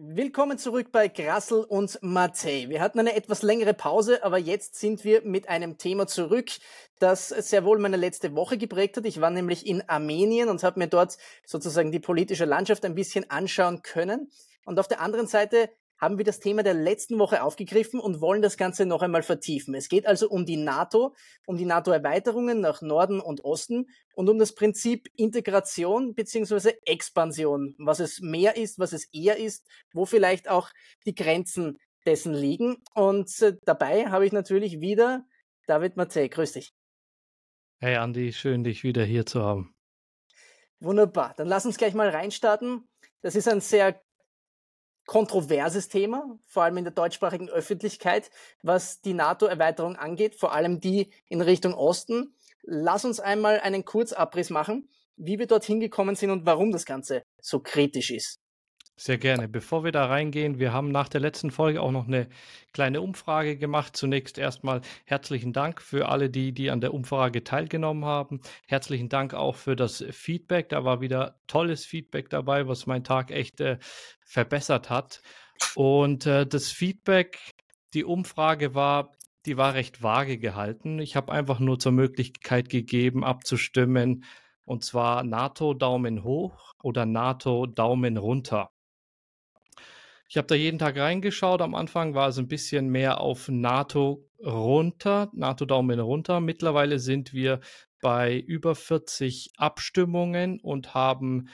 Willkommen zurück bei Grassel und Matej. Wir hatten eine etwas längere Pause, aber jetzt sind wir mit einem Thema zurück, das sehr wohl meine letzte Woche geprägt hat. Ich war nämlich in Armenien und habe mir dort sozusagen die politische Landschaft ein bisschen anschauen können. Und auf der anderen Seite haben wir das Thema der letzten Woche aufgegriffen und wollen das Ganze noch einmal vertiefen. Es geht also um die NATO, um die NATO-Erweiterungen nach Norden und Osten und um das Prinzip Integration beziehungsweise Expansion, was es mehr ist, was es eher ist, wo vielleicht auch die Grenzen dessen liegen. Und äh, dabei habe ich natürlich wieder David Matej. Grüß dich. Hey Andi, schön dich wieder hier zu haben. Wunderbar. Dann lass uns gleich mal reinstarten. Das ist ein sehr kontroverses Thema, vor allem in der deutschsprachigen Öffentlichkeit, was die NATO-Erweiterung angeht, vor allem die in Richtung Osten. Lass uns einmal einen Kurzabriss machen, wie wir dorthin gekommen sind und warum das Ganze so kritisch ist. Sehr gerne. Bevor wir da reingehen, wir haben nach der letzten Folge auch noch eine kleine Umfrage gemacht. Zunächst erstmal herzlichen Dank für alle, die, die an der Umfrage teilgenommen haben. Herzlichen Dank auch für das Feedback. Da war wieder tolles Feedback dabei, was meinen Tag echt äh, verbessert hat. Und äh, das Feedback, die Umfrage war, die war recht vage gehalten. Ich habe einfach nur zur Möglichkeit gegeben, abzustimmen. Und zwar NATO Daumen hoch oder NATO Daumen runter. Ich habe da jeden Tag reingeschaut. Am Anfang war es ein bisschen mehr auf NATO runter, NATO Daumen runter. Mittlerweile sind wir bei über 40 Abstimmungen und haben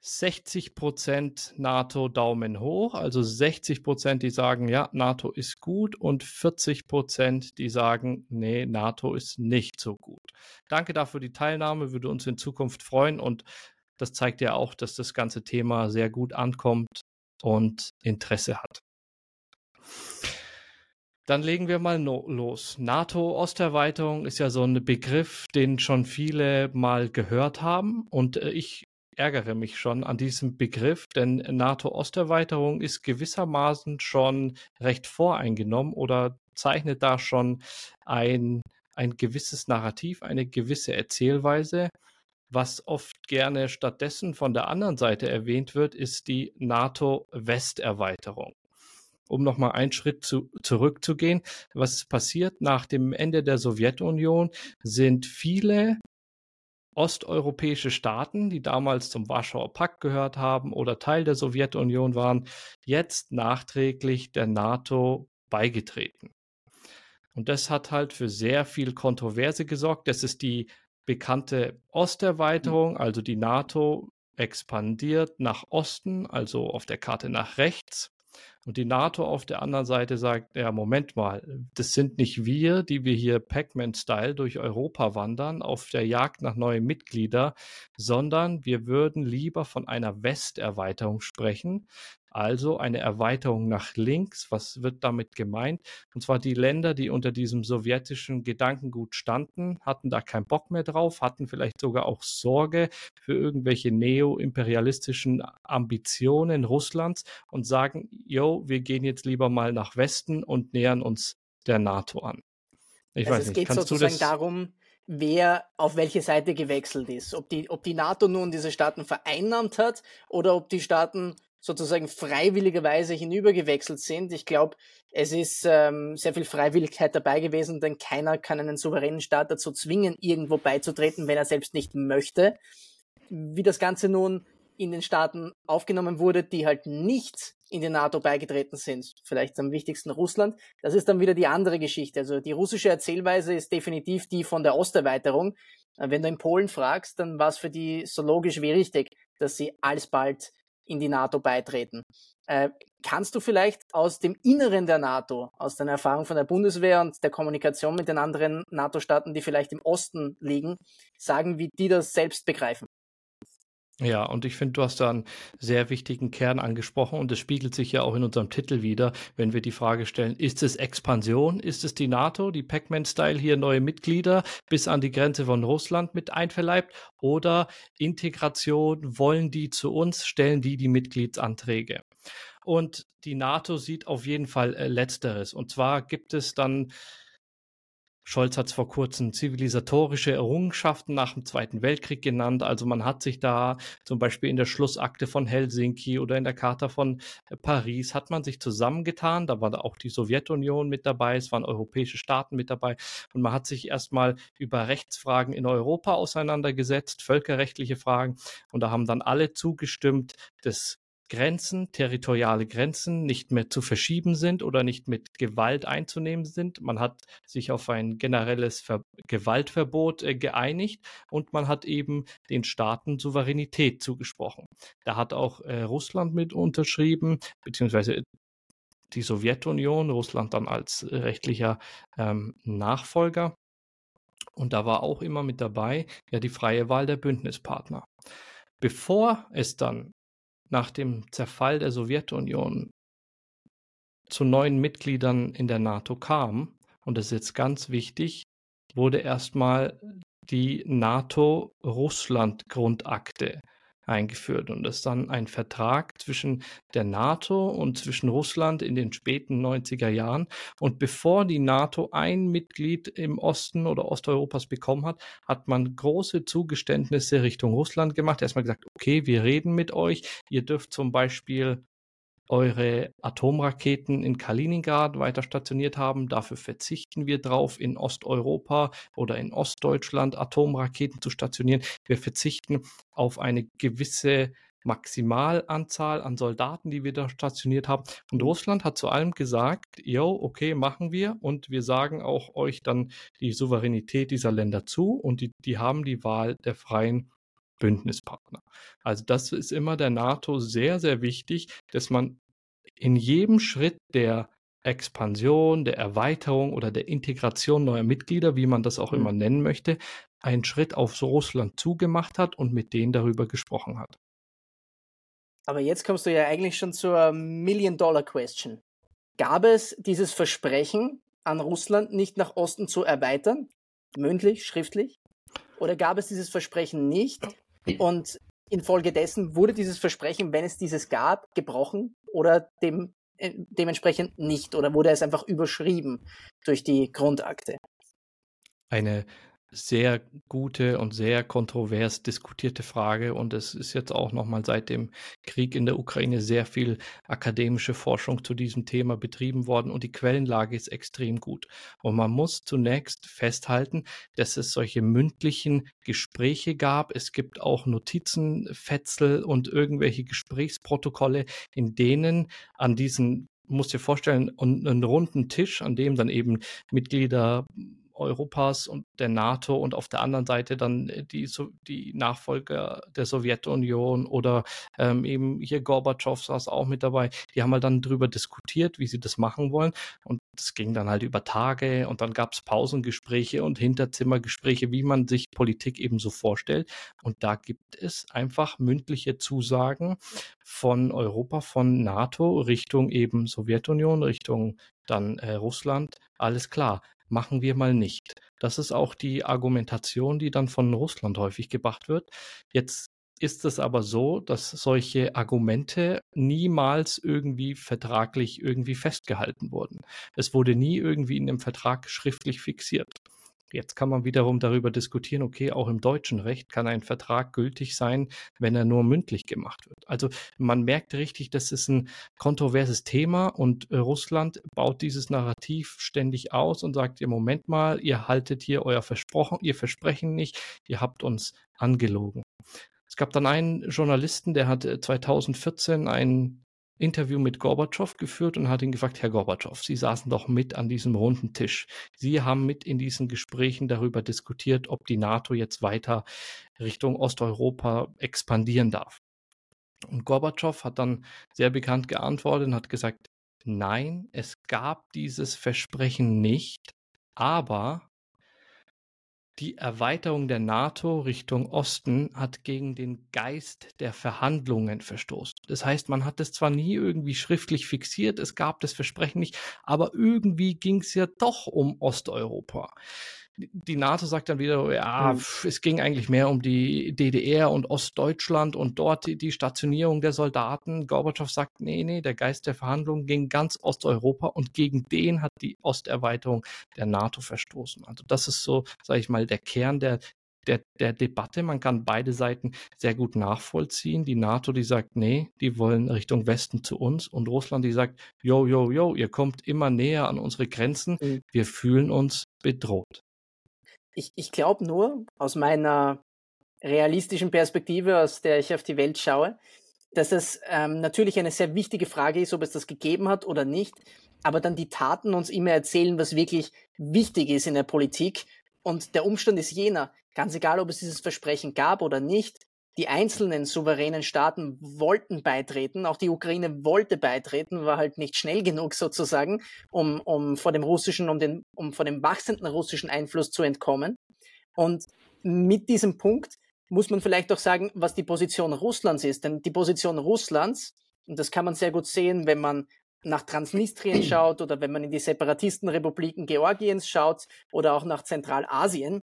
60 Prozent NATO Daumen hoch, also 60 Prozent, die sagen, ja, NATO ist gut und 40 Prozent, die sagen, nee, NATO ist nicht so gut. Danke dafür die Teilnahme, würde uns in Zukunft freuen und das zeigt ja auch, dass das ganze Thema sehr gut ankommt und Interesse hat. Dann legen wir mal no los. NATO-Osterweiterung ist ja so ein Begriff, den schon viele mal gehört haben. Und äh, ich ärgere mich schon an diesem Begriff, denn NATO-Osterweiterung ist gewissermaßen schon recht voreingenommen oder zeichnet da schon ein, ein gewisses Narrativ, eine gewisse Erzählweise. Was oft gerne stattdessen von der anderen Seite erwähnt wird, ist die NATO-Westerweiterung. Um nochmal einen Schritt zu, zurückzugehen, was passiert nach dem Ende der Sowjetunion, sind viele osteuropäische Staaten, die damals zum Warschauer Pakt gehört haben oder Teil der Sowjetunion waren, jetzt nachträglich der NATO beigetreten. Und das hat halt für sehr viel Kontroverse gesorgt. Das ist die bekannte Osterweiterung, also die NATO expandiert nach Osten, also auf der Karte nach rechts. Und die NATO auf der anderen Seite sagt, ja, Moment mal, das sind nicht wir, die wir hier Pac-Man-Style durch Europa wandern auf der Jagd nach neuen Mitgliedern, sondern wir würden lieber von einer Westerweiterung sprechen, also eine Erweiterung nach links. Was wird damit gemeint? Und zwar die Länder, die unter diesem sowjetischen Gedankengut standen, hatten da keinen Bock mehr drauf, hatten vielleicht sogar auch Sorge für irgendwelche neo-imperialistischen Ambitionen Russlands und sagen, yo, wir gehen jetzt lieber mal nach Westen und nähern uns der NATO an. Ich also weiß es nicht, geht sozusagen darum, wer auf welche Seite gewechselt ist. Ob die, ob die NATO nun diese Staaten vereinnahmt hat oder ob die Staaten sozusagen freiwilligerweise hinübergewechselt sind. Ich glaube, es ist ähm, sehr viel Freiwilligkeit dabei gewesen, denn keiner kann einen souveränen Staat dazu zwingen, irgendwo beizutreten, wenn er selbst nicht möchte. Wie das Ganze nun in den Staaten aufgenommen wurde, die halt nicht in die NATO beigetreten sind, vielleicht am wichtigsten Russland, das ist dann wieder die andere Geschichte. Also die russische Erzählweise ist definitiv die von der Osterweiterung. Wenn du in Polen fragst, dann war es für die so logisch wie richtig, dass sie alsbald in die NATO beitreten. Äh, kannst du vielleicht aus dem Inneren der NATO, aus deiner Erfahrung von der Bundeswehr und der Kommunikation mit den anderen NATO-Staaten, die vielleicht im Osten liegen, sagen, wie die das selbst begreifen? Ja, und ich finde, du hast da einen sehr wichtigen Kern angesprochen und es spiegelt sich ja auch in unserem Titel wieder, wenn wir die Frage stellen, ist es Expansion? Ist es die NATO, die Pac-Man-Style hier neue Mitglieder bis an die Grenze von Russland mit einverleibt? Oder Integration, wollen die zu uns, stellen die die Mitgliedsanträge? Und die NATO sieht auf jeden Fall äh, Letzteres. Und zwar gibt es dann Scholz hat es vor kurzem zivilisatorische Errungenschaften nach dem Zweiten Weltkrieg genannt. Also man hat sich da zum Beispiel in der Schlussakte von Helsinki oder in der Charta von äh, Paris hat man sich zusammengetan. Da war auch die Sowjetunion mit dabei, es waren europäische Staaten mit dabei und man hat sich erstmal über Rechtsfragen in Europa auseinandergesetzt, völkerrechtliche Fragen und da haben dann alle zugestimmt, das Grenzen, territoriale Grenzen nicht mehr zu verschieben sind oder nicht mit Gewalt einzunehmen sind. Man hat sich auf ein generelles Ver Gewaltverbot äh, geeinigt und man hat eben den Staaten Souveränität zugesprochen. Da hat auch äh, Russland mit unterschrieben, beziehungsweise die Sowjetunion, Russland dann als rechtlicher ähm, Nachfolger. Und da war auch immer mit dabei ja die freie Wahl der Bündnispartner. Bevor es dann nach dem Zerfall der Sowjetunion zu neuen Mitgliedern in der NATO kam, und das ist jetzt ganz wichtig, wurde erstmal die NATO-Russland-Grundakte eingeführt. Und ist dann ein Vertrag zwischen der NATO und zwischen Russland in den späten 90er Jahren. Und bevor die NATO ein Mitglied im Osten oder Osteuropas bekommen hat, hat man große Zugeständnisse Richtung Russland gemacht. Erstmal gesagt, okay, wir reden mit euch. Ihr dürft zum Beispiel eure Atomraketen in Kaliningrad weiter stationiert haben. Dafür verzichten wir drauf, in Osteuropa oder in Ostdeutschland Atomraketen zu stationieren. Wir verzichten auf eine gewisse Maximalanzahl an Soldaten, die wir da stationiert haben. Und Russland hat zu allem gesagt, jo, okay, machen wir. Und wir sagen auch euch dann die Souveränität dieser Länder zu. Und die, die haben die Wahl der freien Bündnispartner. Also das ist immer der NATO sehr, sehr wichtig, dass man in jedem Schritt der Expansion, der Erweiterung oder der Integration neuer Mitglieder, wie man das auch mhm. immer nennen möchte, einen Schritt auf Russland zugemacht hat und mit denen darüber gesprochen hat. Aber jetzt kommst du ja eigentlich schon zur Million-Dollar-Question. Gab es dieses Versprechen an Russland nicht nach Osten zu erweitern? Mündlich, schriftlich? Oder gab es dieses Versprechen nicht und infolgedessen wurde dieses Versprechen, wenn es dieses gab, gebrochen oder dem, äh, dementsprechend nicht oder wurde es einfach überschrieben durch die Grundakte? Eine sehr gute und sehr kontrovers diskutierte Frage und es ist jetzt auch nochmal seit dem Krieg in der Ukraine sehr viel akademische Forschung zu diesem Thema betrieben worden und die Quellenlage ist extrem gut. Und man muss zunächst festhalten, dass es solche mündlichen Gespräche gab. Es gibt auch Notizenfetzel und irgendwelche Gesprächsprotokolle, in denen an diesen muss dir vorstellen, einen runden Tisch, an dem dann eben Mitglieder Europas und der NATO und auf der anderen Seite dann äh, die, die Nachfolger der Sowjetunion oder ähm, eben hier Gorbatschow saß auch mit dabei. Die haben halt dann darüber diskutiert, wie sie das machen wollen. Und das ging dann halt über Tage und dann gab es Pausengespräche und Hinterzimmergespräche, wie man sich Politik eben so vorstellt. Und da gibt es einfach mündliche Zusagen von Europa, von NATO Richtung eben Sowjetunion, Richtung dann äh, Russland. Alles klar machen wir mal nicht. Das ist auch die Argumentation, die dann von Russland häufig gebracht wird. Jetzt ist es aber so, dass solche Argumente niemals irgendwie vertraglich irgendwie festgehalten wurden. Es wurde nie irgendwie in dem Vertrag schriftlich fixiert. Jetzt kann man wiederum darüber diskutieren, okay, auch im deutschen Recht kann ein Vertrag gültig sein, wenn er nur mündlich gemacht wird. Also man merkt richtig, das ist ein kontroverses Thema und äh, Russland baut dieses Narrativ ständig aus und sagt, im Moment mal, ihr haltet hier euer Versprochen, ihr Versprechen nicht, ihr habt uns angelogen. Es gab dann einen Journalisten, der hat 2014 äh, einen Interview mit Gorbatschow geführt und hat ihn gefragt, Herr Gorbatschow, Sie saßen doch mit an diesem runden Tisch. Sie haben mit in diesen Gesprächen darüber diskutiert, ob die NATO jetzt weiter Richtung Osteuropa expandieren darf. Und Gorbatschow hat dann sehr bekannt geantwortet und hat gesagt, nein, es gab dieses Versprechen nicht, aber die Erweiterung der NATO Richtung Osten hat gegen den Geist der Verhandlungen verstoßen. Das heißt, man hat es zwar nie irgendwie schriftlich fixiert, es gab das Versprechen nicht, aber irgendwie ging es ja doch um Osteuropa. Die NATO sagt dann wieder, ja, mhm. es ging eigentlich mehr um die DDR und Ostdeutschland und dort die, die Stationierung der Soldaten. Gorbatschow sagt, nee, nee, der Geist der Verhandlungen ging ganz Osteuropa und gegen den hat die Osterweiterung der NATO verstoßen. Also das ist so, sage ich mal, der Kern der, der, der Debatte. Man kann beide Seiten sehr gut nachvollziehen. Die NATO, die sagt, nee, die wollen Richtung Westen zu uns. Und Russland, die sagt, yo, yo, yo, ihr kommt immer näher an unsere Grenzen. Mhm. Wir fühlen uns bedroht. Ich, ich glaube nur, aus meiner realistischen Perspektive, aus der ich auf die Welt schaue, dass es ähm, natürlich eine sehr wichtige Frage ist, ob es das gegeben hat oder nicht, aber dann die Taten uns immer erzählen, was wirklich wichtig ist in der Politik. Und der Umstand ist jener, Ganz egal, ob es dieses Versprechen gab oder nicht, die einzelnen souveränen Staaten wollten beitreten, auch die Ukraine wollte beitreten, war halt nicht schnell genug sozusagen, um, um vor dem russischen, um, den, um vor dem wachsenden russischen Einfluss zu entkommen. Und mit diesem Punkt muss man vielleicht auch sagen, was die Position Russlands ist. Denn die Position Russlands, und das kann man sehr gut sehen, wenn man nach Transnistrien schaut oder wenn man in die Separatistenrepubliken Georgiens schaut oder auch nach Zentralasien,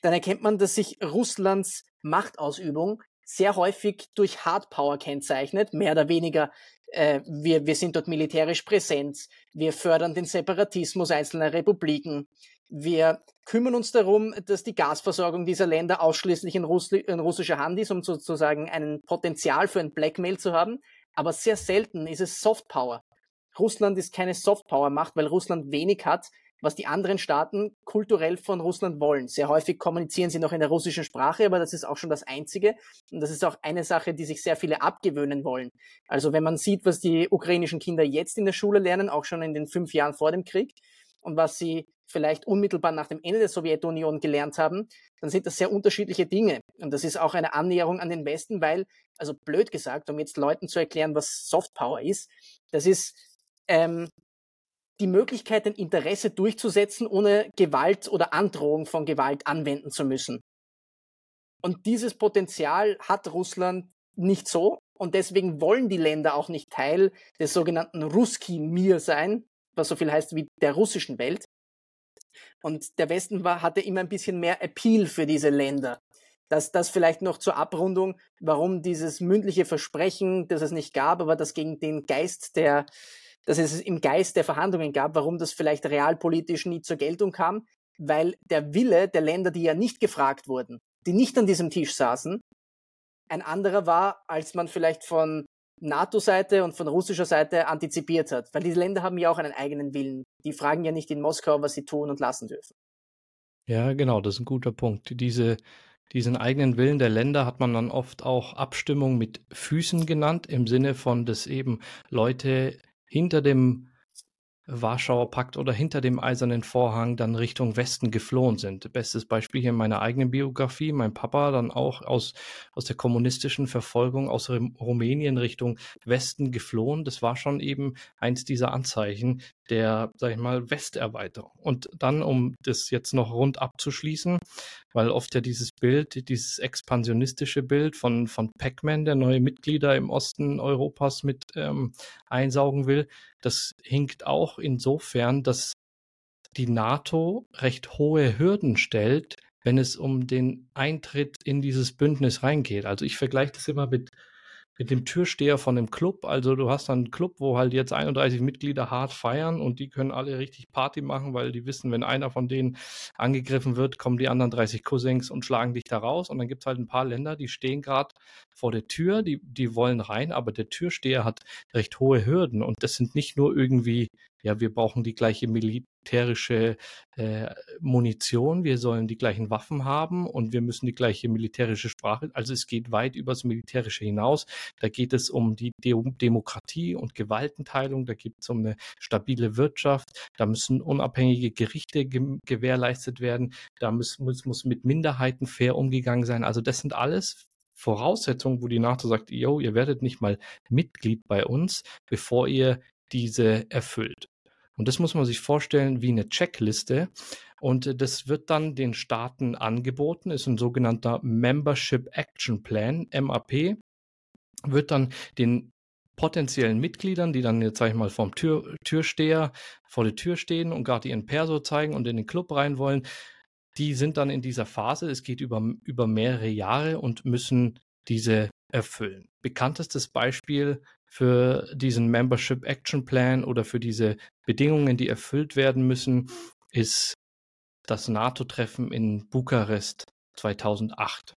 dann erkennt man, dass sich Russlands Machtausübung sehr häufig durch Hardpower kennzeichnet, mehr oder weniger. Äh, wir, wir sind dort militärisch präsent, wir fördern den Separatismus einzelner Republiken, wir kümmern uns darum, dass die Gasversorgung dieser Länder ausschließlich in, Russli in russischer Hand ist, um sozusagen ein Potenzial für ein Blackmail zu haben. Aber sehr selten ist es Softpower. Russland ist keine Softpower-Macht, weil Russland wenig hat, was die anderen Staaten kulturell von Russland wollen. Sehr häufig kommunizieren sie noch in der russischen Sprache, aber das ist auch schon das Einzige. Und das ist auch eine Sache, die sich sehr viele abgewöhnen wollen. Also wenn man sieht, was die ukrainischen Kinder jetzt in der Schule lernen, auch schon in den fünf Jahren vor dem Krieg, und was sie vielleicht unmittelbar nach dem Ende der Sowjetunion gelernt haben, dann sind das sehr unterschiedliche Dinge. Und das ist auch eine Annäherung an den Westen, weil, also blöd gesagt, um jetzt Leuten zu erklären, was Softpower ist, das ist ähm, die Möglichkeit, ein Interesse durchzusetzen, ohne Gewalt oder Androhung von Gewalt anwenden zu müssen. Und dieses Potenzial hat Russland nicht so. Und deswegen wollen die Länder auch nicht Teil des sogenannten Ruski Mir sein, was so viel heißt wie der russischen Welt. Und der Westen war, hatte immer ein bisschen mehr Appeal für diese Länder. Dass das vielleicht noch zur Abrundung, warum dieses mündliche Versprechen, das es nicht gab, aber das gegen den Geist der, dass es im Geist der Verhandlungen gab, warum das vielleicht realpolitisch nie zur Geltung kam, weil der Wille der Länder, die ja nicht gefragt wurden, die nicht an diesem Tisch saßen, ein anderer war, als man vielleicht von NATO-Seite und von russischer Seite antizipiert hat. Weil diese Länder haben ja auch einen eigenen Willen. Die fragen ja nicht in Moskau, was sie tun und lassen dürfen. Ja, genau, das ist ein guter Punkt. Diese, diesen eigenen Willen der Länder hat man dann oft auch Abstimmung mit Füßen genannt, im Sinne von, dass eben Leute hinter dem Warschauer Pakt oder hinter dem Eisernen Vorhang dann Richtung Westen geflohen sind. Bestes Beispiel hier in meiner eigenen Biografie. Mein Papa dann auch aus, aus der kommunistischen Verfolgung aus Rumänien Richtung Westen geflohen. Das war schon eben eins dieser Anzeichen der, sag ich mal, Westerweiterung. Und dann, um das jetzt noch rund abzuschließen, weil oft ja dieses Bild, dieses expansionistische Bild von, von Pac-Man, der neue Mitglieder im Osten Europas mit ähm, einsaugen will, das hinkt auch insofern, dass die NATO recht hohe Hürden stellt, wenn es um den Eintritt in dieses Bündnis reingeht. Also ich vergleiche das immer mit mit dem Türsteher von einem Club. Also du hast dann einen Club, wo halt jetzt 31 Mitglieder hart feiern und die können alle richtig Party machen, weil die wissen, wenn einer von denen angegriffen wird, kommen die anderen 30 Cousins und schlagen dich da raus. Und dann gibt es halt ein paar Länder, die stehen gerade vor der Tür, die, die wollen rein, aber der Türsteher hat recht hohe Hürden. Und das sind nicht nur irgendwie ja, wir brauchen die gleiche militärische äh, Munition, wir sollen die gleichen Waffen haben und wir müssen die gleiche militärische Sprache. Also es geht weit übers Militärische hinaus. Da geht es um die De Demokratie und Gewaltenteilung, da geht es um eine stabile Wirtschaft, da müssen unabhängige Gerichte ge gewährleistet werden, da muss, muss, muss mit Minderheiten fair umgegangen sein. Also das sind alles Voraussetzungen, wo die NATO sagt, yo, ihr werdet nicht mal Mitglied bei uns, bevor ihr diese erfüllt. Und das muss man sich vorstellen wie eine Checkliste. Und äh, das wird dann den Staaten angeboten, ist ein sogenannter Membership Action Plan, MAP, wird dann den potenziellen Mitgliedern, die dann jetzt, sag ich mal, vom Tür, Türsteher vor der Tür stehen und gerade ihren Perso zeigen und in den Club rein wollen, die sind dann in dieser Phase, es geht über, über mehrere Jahre und müssen diese erfüllen. Bekanntestes Beispiel für diesen Membership Action Plan oder für diese Bedingungen, die erfüllt werden müssen, ist das NATO-Treffen in Bukarest 2008.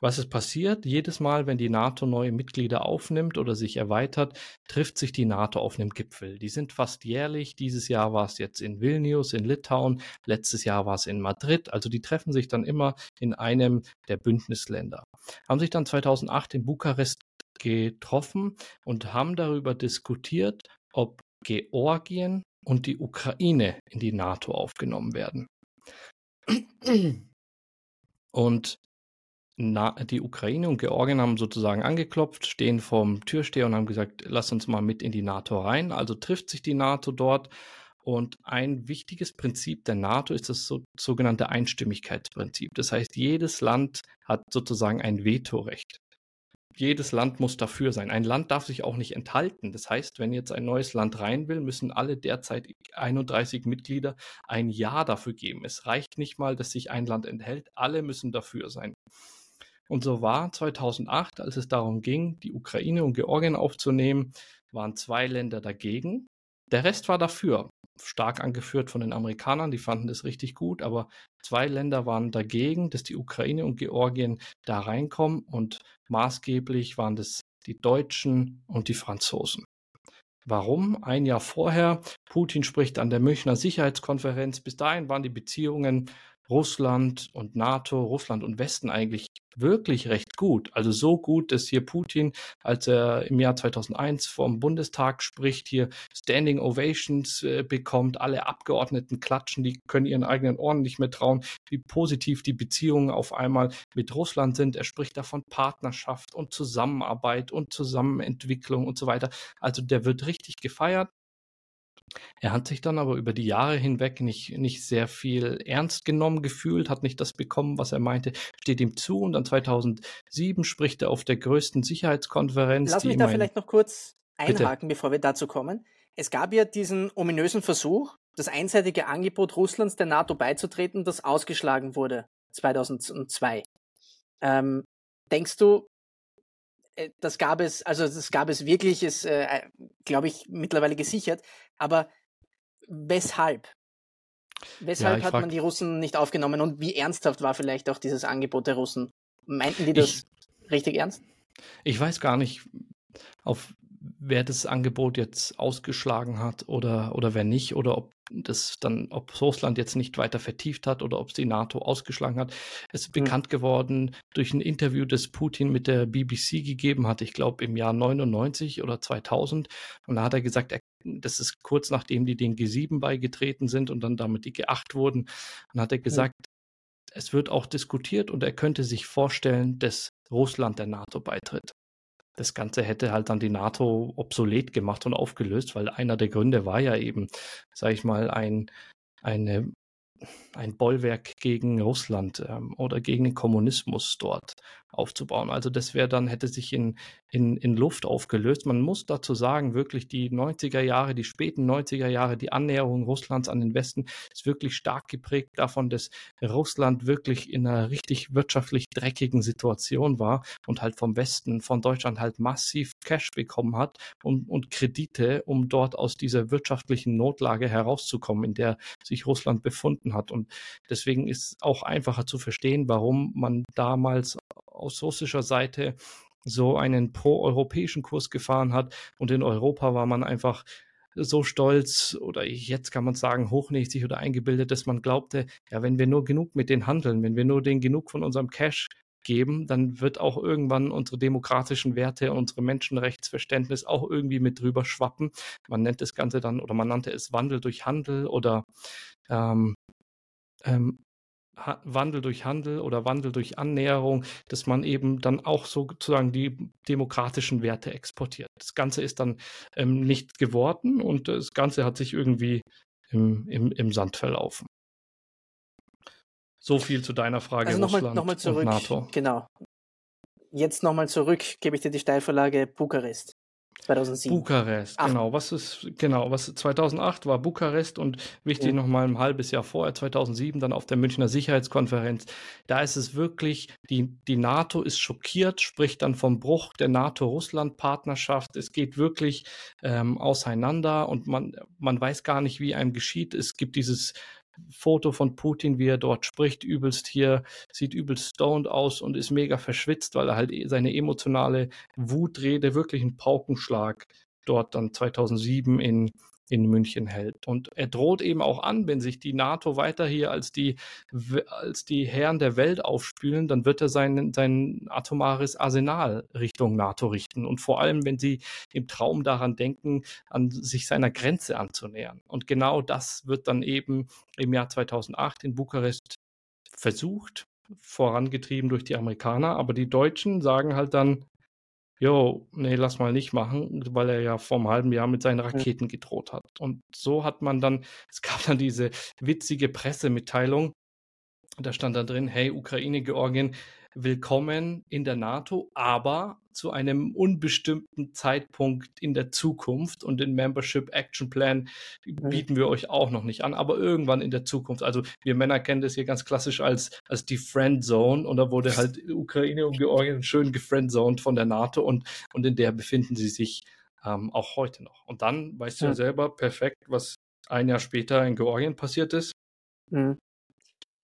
Was ist passiert? Jedes Mal, wenn die NATO neue Mitglieder aufnimmt oder sich erweitert, trifft sich die NATO auf einem Gipfel. Die sind fast jährlich. Dieses Jahr war es jetzt in Vilnius, in Litauen. Letztes Jahr war es in Madrid. Also die treffen sich dann immer in einem der Bündnisländer. Haben sich dann 2008 in Bukarest getroffen und haben darüber diskutiert, ob Georgien und die Ukraine in die NATO aufgenommen werden. Und na, die Ukraine und Georgien haben sozusagen angeklopft, stehen vorm Türsteher und haben gesagt, lass uns mal mit in die NATO rein. Also trifft sich die NATO dort. Und ein wichtiges Prinzip der NATO ist das so, sogenannte Einstimmigkeitsprinzip. Das heißt, jedes Land hat sozusagen ein Vetorecht. Jedes Land muss dafür sein. Ein Land darf sich auch nicht enthalten. Das heißt, wenn jetzt ein neues Land rein will, müssen alle derzeit 31 Mitglieder ein Ja dafür geben. Es reicht nicht mal, dass sich ein Land enthält. Alle müssen dafür sein. Und so war 2008, als es darum ging, die Ukraine und Georgien aufzunehmen, waren zwei Länder dagegen. Der Rest war dafür, stark angeführt von den Amerikanern, die fanden das richtig gut, aber zwei Länder waren dagegen, dass die Ukraine und Georgien da reinkommen und maßgeblich waren das die Deutschen und die Franzosen. Warum? Ein Jahr vorher, Putin spricht an der Münchner Sicherheitskonferenz, bis dahin waren die Beziehungen Russland und NATO, Russland und Westen eigentlich wirklich recht gut. Also so gut, dass hier Putin, als er im Jahr 2001 vom Bundestag spricht, hier Standing Ovations äh, bekommt, alle Abgeordneten klatschen, die können ihren eigenen Ohren nicht mehr trauen, wie positiv die Beziehungen auf einmal mit Russland sind. Er spricht davon Partnerschaft und Zusammenarbeit und Zusammenentwicklung und so weiter. Also der wird richtig gefeiert. Er hat sich dann aber über die Jahre hinweg nicht, nicht sehr viel ernst genommen gefühlt, hat nicht das bekommen, was er meinte, steht ihm zu. Und dann 2007 spricht er auf der größten Sicherheitskonferenz. Lass mich da vielleicht noch kurz einhaken, Bitte. bevor wir dazu kommen. Es gab ja diesen ominösen Versuch, das einseitige Angebot Russlands der NATO beizutreten, das ausgeschlagen wurde 2002. Ähm, denkst du, äh, das gab es, also das gab es wirklich, ist, äh, glaube ich, mittlerweile gesichert. Aber weshalb? Weshalb ja, hat man die Russen nicht aufgenommen und wie ernsthaft war vielleicht auch dieses Angebot der Russen? Meinten die das ich, richtig ernst? Ich weiß gar nicht, auf wer das Angebot jetzt ausgeschlagen hat oder, oder wer nicht, oder ob das dann, ob Russland jetzt nicht weiter vertieft hat oder ob es die NATO ausgeschlagen hat. Es ist mhm. bekannt geworden durch ein Interview, das Putin mit der BBC gegeben hat, ich glaube im Jahr 99 oder 2000. Und da hat er gesagt, er, das ist kurz nachdem die den G7 beigetreten sind und dann damit die G8 wurden. Und hat er gesagt, mhm. es wird auch diskutiert und er könnte sich vorstellen, dass Russland der NATO beitritt das Ganze hätte halt dann die NATO obsolet gemacht und aufgelöst, weil einer der Gründe war ja eben, sage ich mal, ein, eine ein Bollwerk gegen Russland ähm, oder gegen den Kommunismus dort aufzubauen. Also das wäre dann, hätte sich in, in, in Luft aufgelöst. Man muss dazu sagen, wirklich die 90er Jahre, die späten 90er Jahre, die Annäherung Russlands an den Westen ist wirklich stark geprägt davon, dass Russland wirklich in einer richtig wirtschaftlich dreckigen Situation war und halt vom Westen, von Deutschland halt massiv Cash bekommen hat und, und Kredite, um dort aus dieser wirtschaftlichen Notlage herauszukommen, in der sich Russland befunden hat. Und deswegen ist auch einfacher zu verstehen, warum man damals aus russischer Seite so einen pro-europäischen Kurs gefahren hat. Und in Europa war man einfach so stolz oder jetzt kann man sagen hochnäsig oder eingebildet, dass man glaubte, ja, wenn wir nur genug mit denen handeln, wenn wir nur denen genug von unserem Cash geben, dann wird auch irgendwann unsere demokratischen Werte, unsere Menschenrechtsverständnis auch irgendwie mit drüber schwappen. Man nennt das Ganze dann oder man nannte es Wandel durch Handel oder ähm, ähm, Wandel durch Handel oder Wandel durch Annäherung, dass man eben dann auch sozusagen die demokratischen Werte exportiert. Das Ganze ist dann ähm, nicht geworden und das Ganze hat sich irgendwie im, im, im Sand verlaufen. So viel zu deiner Frage also nochmal, Russland nochmal zurück, und NATO. Genau. Jetzt nochmal zurück, gebe ich dir die Steilvorlage Bukarest. 2007. Bukarest, Ach. genau. Was ist, genau, was 2008 war Bukarest und wichtig ja. nochmal ein halbes Jahr vorher, 2007, dann auf der Münchner Sicherheitskonferenz. Da ist es wirklich, die, die NATO ist schockiert, spricht dann vom Bruch der NATO-Russland-Partnerschaft. Es geht wirklich ähm, auseinander und man, man weiß gar nicht, wie einem geschieht. Es gibt dieses Foto von Putin, wie er dort spricht, übelst hier, sieht übelst stoned aus und ist mega verschwitzt, weil er halt e, seine emotionale Wutrede wirklich einen Paukenschlag dort dann 2007 in in München hält. Und er droht eben auch an, wenn sich die NATO weiter hier als die, als die Herren der Welt aufspülen, dann wird er sein, sein atomares Arsenal Richtung NATO richten. Und vor allem, wenn sie im Traum daran denken, an sich seiner Grenze anzunähern. Und genau das wird dann eben im Jahr 2008 in Bukarest versucht, vorangetrieben durch die Amerikaner. Aber die Deutschen sagen halt dann, jo, nee, lass mal nicht machen, weil er ja vor einem halben Jahr mit seinen Raketen gedroht hat. Und so hat man dann, es gab dann diese witzige Pressemitteilung, da stand da drin, hey, Ukraine, Georgien, willkommen in der NATO, aber zu einem unbestimmten Zeitpunkt in der Zukunft und den Membership Action Plan mhm. bieten wir euch auch noch nicht an, aber irgendwann in der Zukunft. Also wir Männer kennen das hier ganz klassisch als, als die Friend Zone und da wurde halt Ukraine und Georgien schön gefriendzoned von der NATO und, und in der befinden sie sich ähm, auch heute noch. Und dann weißt du ja selber perfekt, was ein Jahr später in Georgien passiert ist. Mhm.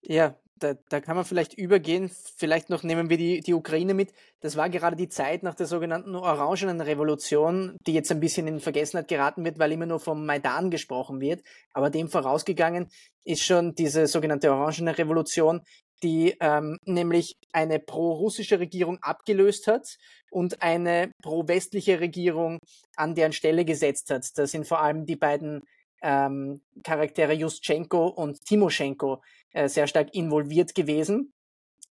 Ja, da, da kann man vielleicht übergehen. Vielleicht noch nehmen wir die, die Ukraine mit. Das war gerade die Zeit nach der sogenannten Orangenen Revolution, die jetzt ein bisschen in Vergessenheit geraten wird, weil immer nur vom Maidan gesprochen wird. Aber dem vorausgegangen ist schon diese sogenannte Orangene Revolution, die ähm, nämlich eine pro-russische Regierung abgelöst hat und eine pro-westliche Regierung an deren Stelle gesetzt hat. Das sind vor allem die beiden ähm, Charaktere Juschenko und Timoschenko sehr stark involviert gewesen.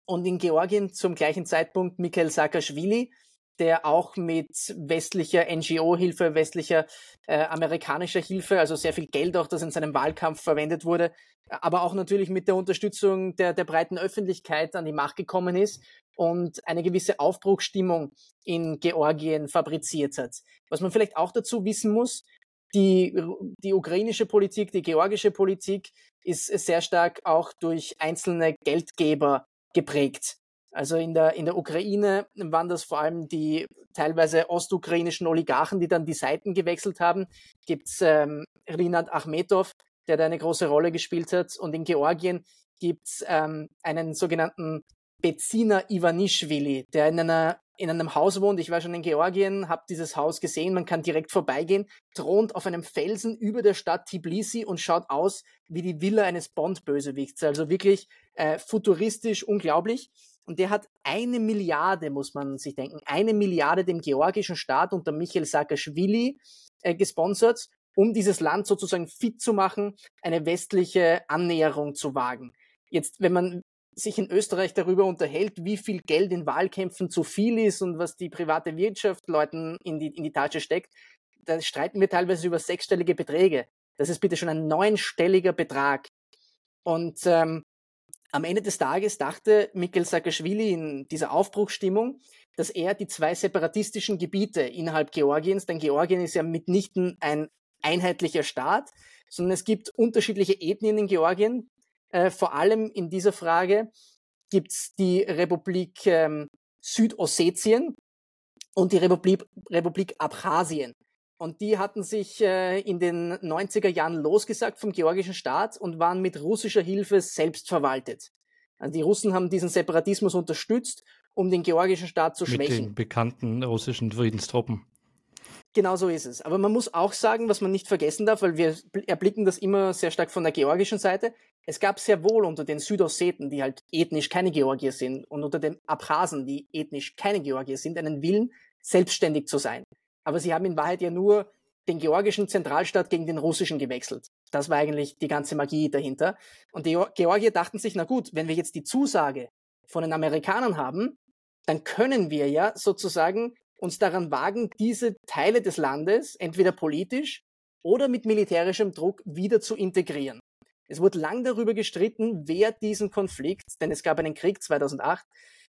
Und in Georgien zum gleichen Zeitpunkt Mikhail Saakashvili, der auch mit westlicher NGO-Hilfe, westlicher äh, amerikanischer Hilfe, also sehr viel Geld auch, das in seinem Wahlkampf verwendet wurde, aber auch natürlich mit der Unterstützung der, der breiten Öffentlichkeit an die Macht gekommen ist und eine gewisse Aufbruchsstimmung in Georgien fabriziert hat. Was man vielleicht auch dazu wissen muss, die, die ukrainische Politik, die georgische Politik ist sehr stark auch durch einzelne Geldgeber geprägt. Also in der, in der Ukraine waren das vor allem die teilweise ostukrainischen Oligarchen, die dann die Seiten gewechselt haben. Gibt es ähm, Rinat Achmetov, der da eine große Rolle gespielt hat. Und in Georgien gibt es ähm, einen sogenannten Bezina Ivanishvili, der in einer in einem Haus wohnt. Ich war schon in Georgien, habe dieses Haus gesehen, man kann direkt vorbeigehen, thront auf einem Felsen über der Stadt Tbilisi und schaut aus wie die Villa eines Bond-Bösewichts. Also wirklich äh, futuristisch, unglaublich. Und der hat eine Milliarde, muss man sich denken, eine Milliarde dem georgischen Staat unter Michael Saakashvili äh, gesponsert, um dieses Land sozusagen fit zu machen, eine westliche Annäherung zu wagen. Jetzt, wenn man sich in Österreich darüber unterhält, wie viel Geld in Wahlkämpfen zu viel ist und was die private Wirtschaft Leuten in die, in die Tasche steckt, da streiten wir teilweise über sechsstellige Beträge. Das ist bitte schon ein neunstelliger Betrag. Und ähm, am Ende des Tages dachte Mikkel Saakashvili in dieser Aufbruchsstimmung, dass er die zwei separatistischen Gebiete innerhalb Georgiens, denn Georgien ist ja mitnichten ein einheitlicher Staat, sondern es gibt unterschiedliche Ethnien in Georgien, äh, vor allem in dieser Frage gibt es die Republik ähm, Südossetien und die Republik, Republik Abchasien. Und die hatten sich äh, in den 90er Jahren losgesagt vom georgischen Staat und waren mit russischer Hilfe selbst verwaltet. Also die Russen haben diesen Separatismus unterstützt, um den georgischen Staat zu mit schwächen. Mit den bekannten russischen Friedenstruppen. Genau so ist es. Aber man muss auch sagen, was man nicht vergessen darf, weil wir erblicken das immer sehr stark von der georgischen Seite. Es gab sehr wohl unter den Südosseten, die halt ethnisch keine Georgier sind, und unter den Abchasen, die ethnisch keine Georgier sind, einen Willen, selbstständig zu sein. Aber sie haben in Wahrheit ja nur den georgischen Zentralstaat gegen den russischen gewechselt. Das war eigentlich die ganze Magie dahinter. Und die Georgier dachten sich, na gut, wenn wir jetzt die Zusage von den Amerikanern haben, dann können wir ja sozusagen uns daran wagen, diese Teile des Landes entweder politisch oder mit militärischem Druck wieder zu integrieren. Es wurde lang darüber gestritten, wer diesen Konflikt, denn es gab einen Krieg 2008,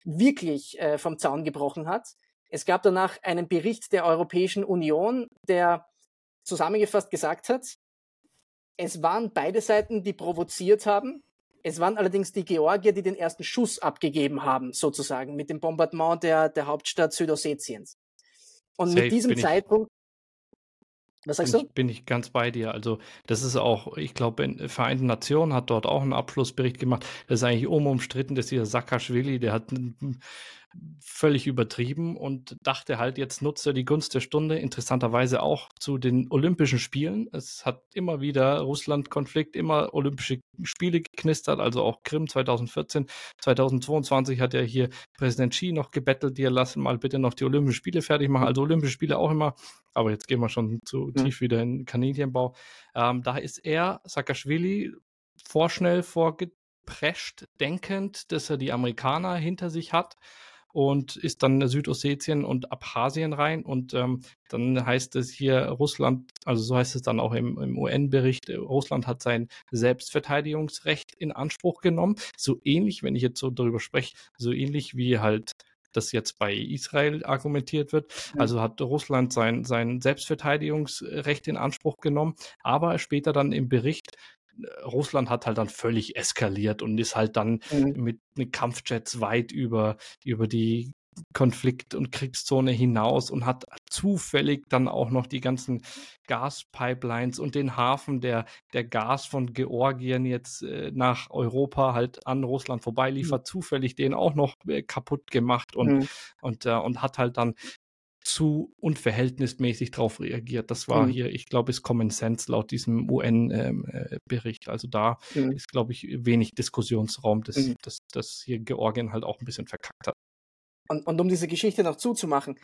wirklich äh, vom Zaun gebrochen hat. Es gab danach einen Bericht der Europäischen Union, der zusammengefasst gesagt hat, es waren beide Seiten, die provoziert haben. Es waren allerdings die Georgier, die den ersten Schuss abgegeben haben, sozusagen, mit dem Bombardement der, der Hauptstadt Südossetiens. Und Safe, mit diesem Zeitpunkt was sagst bin du? Ich, bin ich ganz bei dir. Also, das ist auch, ich glaube, in Vereinten Nationen hat dort auch einen Abschlussbericht gemacht. Das ist eigentlich unumstritten, dass dieser Saakashvili, der hat völlig übertrieben und dachte halt, jetzt nutzt er die Gunst der Stunde, interessanterweise auch zu den Olympischen Spielen. Es hat immer wieder Russland-Konflikt, immer Olympische Spiele geknistert, also auch Krim 2014. 2022 hat ja hier Präsident Xi noch gebettelt, dir lassen mal bitte noch die Olympischen Spiele fertig machen. Also Olympische Spiele auch immer, aber jetzt gehen wir schon zu mhm. tief wieder in Kaninchenbau. Ähm, da ist er, Saakashvili, vorschnell vorgeprescht, denkend, dass er die Amerikaner hinter sich hat und ist dann Südossetien und Abchasien rein. Und ähm, dann heißt es hier, Russland, also so heißt es dann auch im, im UN-Bericht, äh, Russland hat sein Selbstverteidigungsrecht in Anspruch genommen. So ähnlich, wenn ich jetzt so darüber spreche, so ähnlich wie halt das jetzt bei Israel argumentiert wird. Also hat Russland sein, sein Selbstverteidigungsrecht in Anspruch genommen, aber später dann im Bericht Russland hat halt dann völlig eskaliert und ist halt dann mhm. mit, Kampfjets weit über, über die Konflikt- und Kriegszone hinaus und hat zufällig dann auch noch die ganzen Gaspipelines und den Hafen, der, der Gas von Georgien jetzt äh, nach Europa halt an Russland vorbeiliefert, mhm. zufällig den auch noch äh, kaputt gemacht und, mhm. und, äh, und hat halt dann zu unverhältnismäßig darauf reagiert. Das war mhm. hier, ich glaube, ist Common Sense laut diesem UN-Bericht. Ähm, äh, also da mhm. ist, glaube ich, wenig Diskussionsraum, dass, mhm. dass, dass hier Georgien halt auch ein bisschen verkackt hat. Und, und um diese Geschichte noch zuzumachen,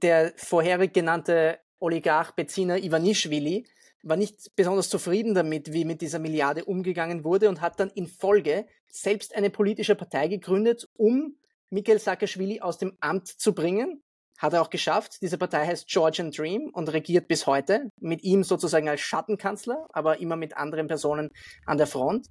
der vorherig genannte Oligarch Bezina Ivanischvili war nicht besonders zufrieden damit, wie mit dieser Milliarde umgegangen wurde und hat dann in Folge selbst eine politische Partei gegründet, um Mikhail Saakashvili aus dem Amt zu bringen hat er auch geschafft. Diese Partei heißt Georgian Dream und regiert bis heute. Mit ihm sozusagen als Schattenkanzler, aber immer mit anderen Personen an der Front.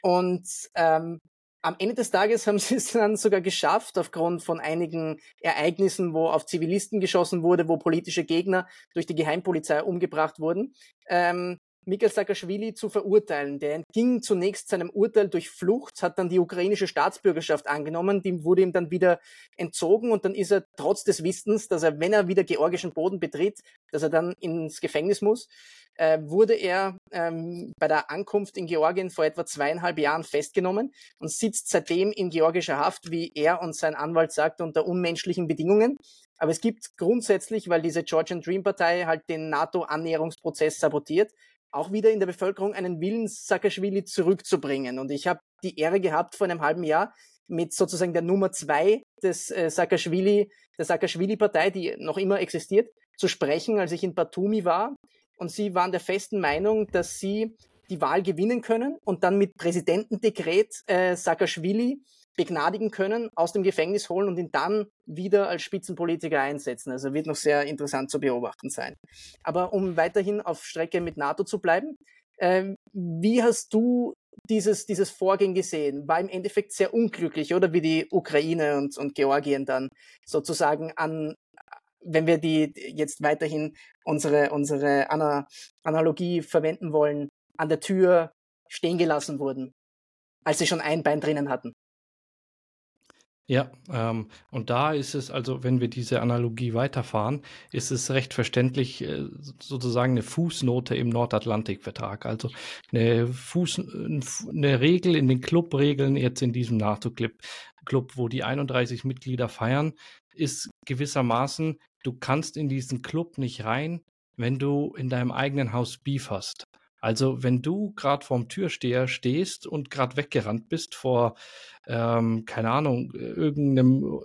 Und ähm, am Ende des Tages haben sie es dann sogar geschafft, aufgrund von einigen Ereignissen, wo auf Zivilisten geschossen wurde, wo politische Gegner durch die Geheimpolizei umgebracht wurden, ähm, Mikhail Saakashvili zu verurteilen. Der entging zunächst seinem Urteil durch Flucht, hat dann die ukrainische Staatsbürgerschaft angenommen, die wurde ihm dann wieder entzogen und dann ist er trotz des Wissens, dass er, wenn er wieder georgischen Boden betritt, dass er dann ins Gefängnis muss, äh, wurde er ähm, bei der Ankunft in Georgien vor etwa zweieinhalb Jahren festgenommen und sitzt seitdem in georgischer Haft, wie er und sein Anwalt sagt, unter unmenschlichen Bedingungen. Aber es gibt grundsätzlich, weil diese Georgian Dream Partei halt den NATO-Annäherungsprozess sabotiert, auch wieder in der Bevölkerung einen Willen, Saakashvili zurückzubringen. Und ich habe die Ehre gehabt, vor einem halben Jahr mit sozusagen der Nummer zwei des äh, Saakashvili, der Saakashvili-Partei, die noch immer existiert, zu sprechen, als ich in Batumi war. Und sie waren der festen Meinung, dass sie die Wahl gewinnen können und dann mit Präsidentendekret äh, Saakashvili begnadigen können, aus dem Gefängnis holen und ihn dann wieder als Spitzenpolitiker einsetzen. Also wird noch sehr interessant zu beobachten sein. Aber um weiterhin auf Strecke mit NATO zu bleiben, äh, wie hast du dieses, dieses Vorgehen gesehen? War im Endeffekt sehr unglücklich, oder wie die Ukraine und, und Georgien dann sozusagen an, wenn wir die jetzt weiterhin unsere, unsere Ana Analogie verwenden wollen, an der Tür stehen gelassen wurden, als sie schon ein Bein drinnen hatten. Ja, ähm, und da ist es also, wenn wir diese Analogie weiterfahren, ist es recht verständlich äh, sozusagen eine Fußnote im Nordatlantikvertrag. Also eine, Fuß, eine Regel in den Clubregeln jetzt in diesem NATO-Club, Club, wo die 31 Mitglieder feiern, ist gewissermaßen, du kannst in diesen Club nicht rein, wenn du in deinem eigenen Haus Beef hast. Also wenn du gerade vorm Türsteher stehst und gerade weggerannt bist vor, ähm, keine Ahnung, irgendeinem